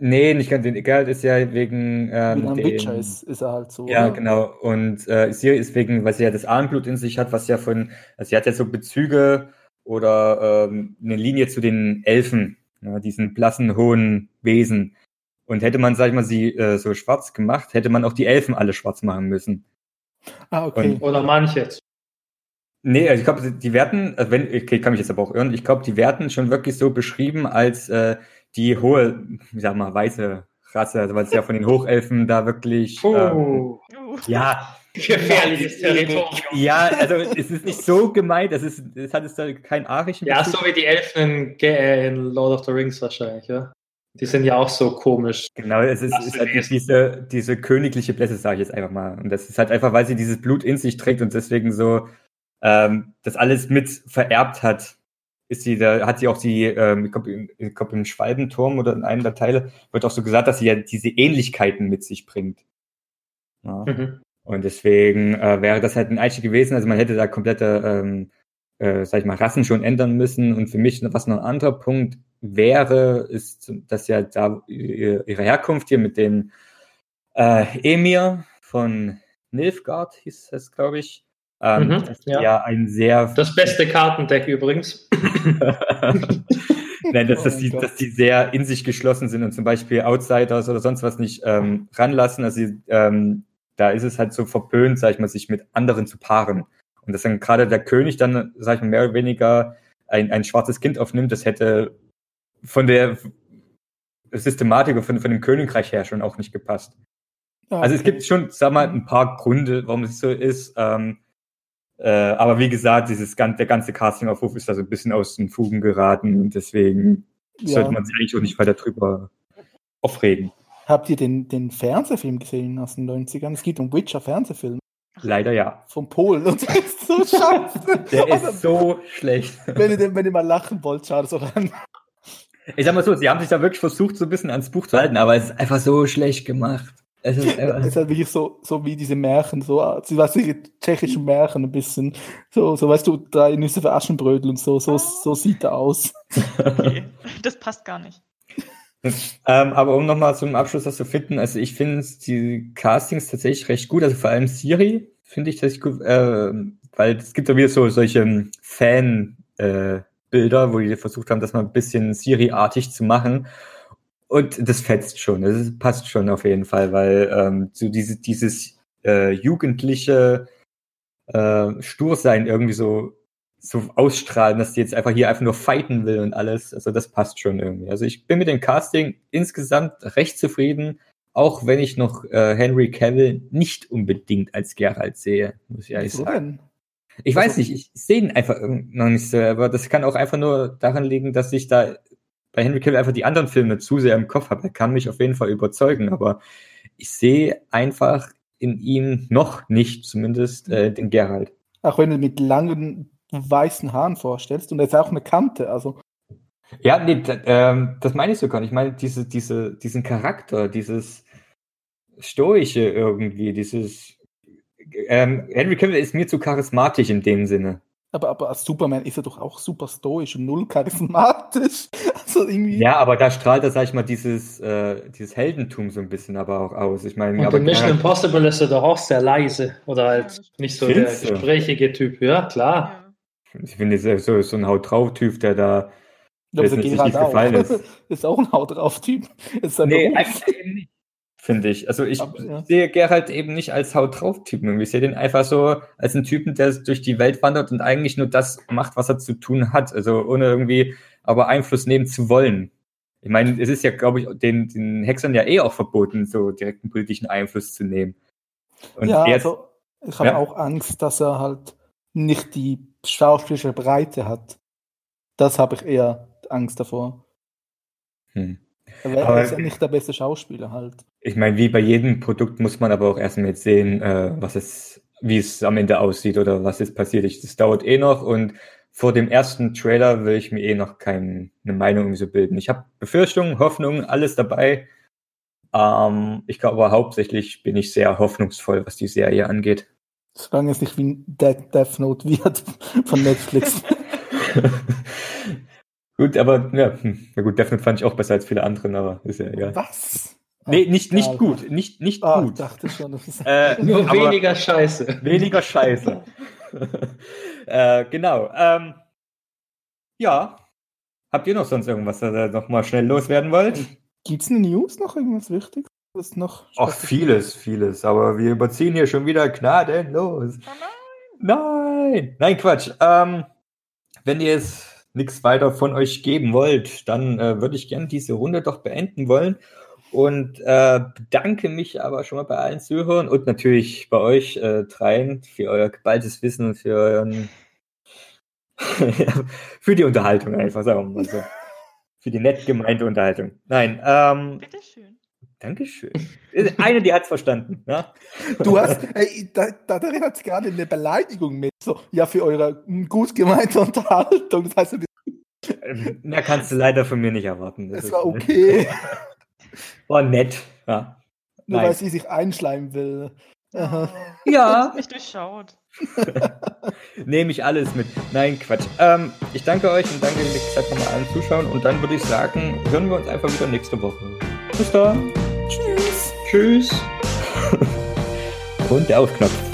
Nee, nicht ganz. Geralt ist ja wegen. Ähm, Wie ein dem- Witcher ist, ist er halt so. Ja, oder? genau. Und äh, Siri ist wegen, weil sie ja das Ahnenblut in sich hat, was ja von, also sie hat ja so Bezüge oder ähm, eine Linie zu den Elfen, ja, diesen blassen, hohen Wesen. Und hätte man, sag ich mal, sie äh, so schwarz gemacht, hätte man auch die Elfen alle schwarz machen müssen. Ah, okay. Oder manche. Nee, also ich glaube, die werden, also wenn, okay, kann mich jetzt aber auch irren, ich glaube, die werden schon wirklich so beschrieben als äh, die hohe, ich sag mal, weiße Rasse, also weil es ja von den Hochelfen da wirklich. Ähm, Puh. Uh. ja, Gefährliches Territorium. Ja, also es ist nicht so gemeint, es ist, es hat es da keinen arischen Ja, Bezug. so wie die Elfen in, Lord of the Rings wahrscheinlich, ja. Die sind ja auch so komisch. Genau, es ist, ist halt diese, diese königliche Blässe, sage ich jetzt einfach mal. Und das ist halt einfach, weil sie dieses Blut in sich trägt und deswegen so ähm, das alles mit vererbt hat, ist sie, da hat sie auch die, ähm, ich glaube, glaub, im Schwalbenturm oder in einem der Teile wird auch so gesagt, dass sie ja diese Ähnlichkeiten mit sich bringt. Ja. Mhm. Und deswegen äh, wäre das halt ein Einstieg gewesen. Also man hätte da komplette, ähm, äh, sag ich mal, Rassen schon ändern müssen. Und für mich, was noch ein anderer Punkt wäre, ist, dass ja da ihre ihre Herkunft hier mit dem äh, Emir von Nilfgaard hieß es, glaube ich. Ähm, Mhm, das ja. ja ein sehr Das beste Kartendeck übrigens. Nein, dass, Oh dass, die, dass die sehr in sich geschlossen sind und zum Beispiel Outsiders oder sonst was nicht ähm, ranlassen. Also ähm, da ist es halt so verpönt, sag ich mal, sich mit anderen zu paaren. Und dass dann gerade der König dann, sag ich mal, mehr oder weniger ein, ein schwarzes Kind aufnimmt, das hätte von der Systematik und von, von dem Königreich her schon auch nicht gepasst. Ja, Also es okay. gibt schon, sag mal, ein paar Gründe, warum es so ist. Ähm, äh, aber wie gesagt, dieses der ganze Castingaufruf ist da so ein bisschen aus den Fugen geraten und deswegen Ja. sollte man sich eigentlich auch nicht weiter drüber aufregen. Habt ihr den, den Fernsehfilm gesehen aus den 90ern? Es gibt einen Witcher-Fernsehfilm Leider ja. von Polen und der ist so scheiße. Der Also, ist so schlecht. wenn, ihr, wenn ihr mal lachen wollt, schaut es auch an. Ich sag mal so, sie haben sich da wirklich versucht, so ein bisschen ans Buch zu halten, aber es ist einfach so schlecht gemacht. Es ist Es einfach, ist halt wirklich so, so wie diese Märchen, so, du, die tschechischen Märchen ein bisschen. So, so weißt du, drei Nüsse für Aschenbrödel und so, so, so sieht er aus. Okay. Das passt gar nicht. ähm, aber um nochmal zum Abschluss das zu finden, also ich finde die Castings tatsächlich recht gut, also vor allem Siri finde ich tatsächlich gut, äh, weil es gibt ja wieder so solche Fan-Bilder, äh, Bilder, wo die versucht haben, das mal ein bisschen Siri-artig zu machen. Und das fetzt schon, das passt schon auf jeden Fall, weil ähm, so diese, dieses äh, jugendliche äh, Stursein irgendwie so so ausstrahlen, dass die jetzt einfach hier einfach nur fighten will und alles. Also das passt schon irgendwie. Also ich bin mit dem Casting insgesamt recht zufrieden, auch wenn ich noch äh, Henry Cavill nicht unbedingt als Geralt sehe, muss ich ehrlich sagen. Ich weiß nicht, ich sehe ihn einfach noch nicht so, aber das kann auch einfach nur daran liegen, dass ich da bei Henry Cavill einfach die anderen Filme zu sehr im Kopf habe. Er kann mich auf jeden Fall überzeugen, aber ich sehe einfach in ihm noch nicht zumindest äh, den Geralt. Auch wenn du mit langen weißen Haaren vorstellst und er ist auch eine Kante, also Ja, nee, ähm, das meine ich sogar nicht. Ich meine diese, diese, diesen Charakter, dieses Stoische irgendwie, dieses ähm, Henry Cavill ist mir zu charismatisch in dem Sinne. aber, aber als Superman ist er doch auch super stoisch und null charismatisch. Also irgendwie. Ja, aber da strahlt er, sag ich mal, dieses, äh, dieses Heldentum so ein bisschen aber auch aus. Ich meine, aber in Mission Impossible ist er doch auch sehr leise oder halt nicht so der du? gesprächige Typ. Ja, klar. Ja. ich finde, so, so, so ein Haut drauf Typ, der da. der nicht, nicht gefallen auch. ist. ist auch ein Haut drauf Typ. Ist sein Nee, einfach eben nicht. Finde ich. Also ich Aber, ja. sehe Geralt eben nicht als Haut drauf Typen. Ich sehe den einfach so als einen Typen, der durch die Welt wandert und eigentlich nur das macht, was er zu tun hat. Also ohne irgendwie aber Einfluss nehmen zu wollen. Ich meine, es ist ja, glaube ich, den, den Hexern ja eh auch verboten, so direkten politischen Einfluss zu nehmen. Und ja, er also ich habe Ja. auch Angst, dass er halt nicht die schauspielerische Breite hat. Das habe ich eher Angst davor. hm. Er Aber- er ist ja nicht der beste Schauspieler halt. Ich meine, wie bei jedem Produkt muss man aber auch erstmal jetzt sehen, äh, was es, wie es am Ende aussieht oder was jetzt passiert. Ich, das dauert eh noch und vor dem ersten Trailer will ich mir eh noch keine Meinung so bilden. Ich habe Befürchtungen, Hoffnungen, alles dabei. Ähm, ich glaube aber hauptsächlich bin ich sehr hoffnungsvoll, was die Serie angeht. Solange es nicht wie ein Death, Death Note wird von Netflix. gut, aber ja, hm, na gut, Death Note fand ich auch besser als viele anderen, aber ist ja egal. Was? Nee, nicht, nicht egal. gut, nicht, nicht ich gut. dachte schon. Das ist Äh, Nur weniger Scheiße. Weniger Scheiße. äh, genau. Ähm, ja. Habt ihr noch sonst irgendwas, das ihr noch mal schnell loswerden wollt? Gibt's eine News noch irgendwas Wichtiges? Was noch Ach, vieles, vieles. Aber wir überziehen hier schon wieder gnadenlos. Oh nein. Nein! Nein, Quatsch. Ähm, wenn ihr jetzt nichts weiter von euch geben wollt, dann äh, würde ich gerne diese Runde doch beenden wollen. Und äh, bedanke mich aber schon mal bei allen Zuhörern und natürlich bei euch äh, dreien für euer geballtes Wissen und für euren für die Unterhaltung einfach, sagen wir mal so. Für die nett gemeinte Unterhaltung. Nein, ähm, Bitteschön. Dankeschön. Eine, die hat's verstanden. Ja? Du hast, ey, da, da darin hat gerade eine Beleidigung mit. So, ja, für eure mm, gut gemeinte Unterhaltung. Das heißt, Mehr kannst du leider von mir nicht erwarten. Das es ist- war okay. War nett. Ja. Nur Nein. weil sie sich einschleimen will. Aha. Ja, Nicht durchschaut. nehme ich alles mit. Nein, Quatsch. Ähm, ich danke euch und danke, wie gesagt, nochmal allen Zuschauen. Und dann würde ich sagen, hören wir uns einfach wieder nächste Woche. Bis dann. Tschüss. Tschüss. Und der Aufknopf.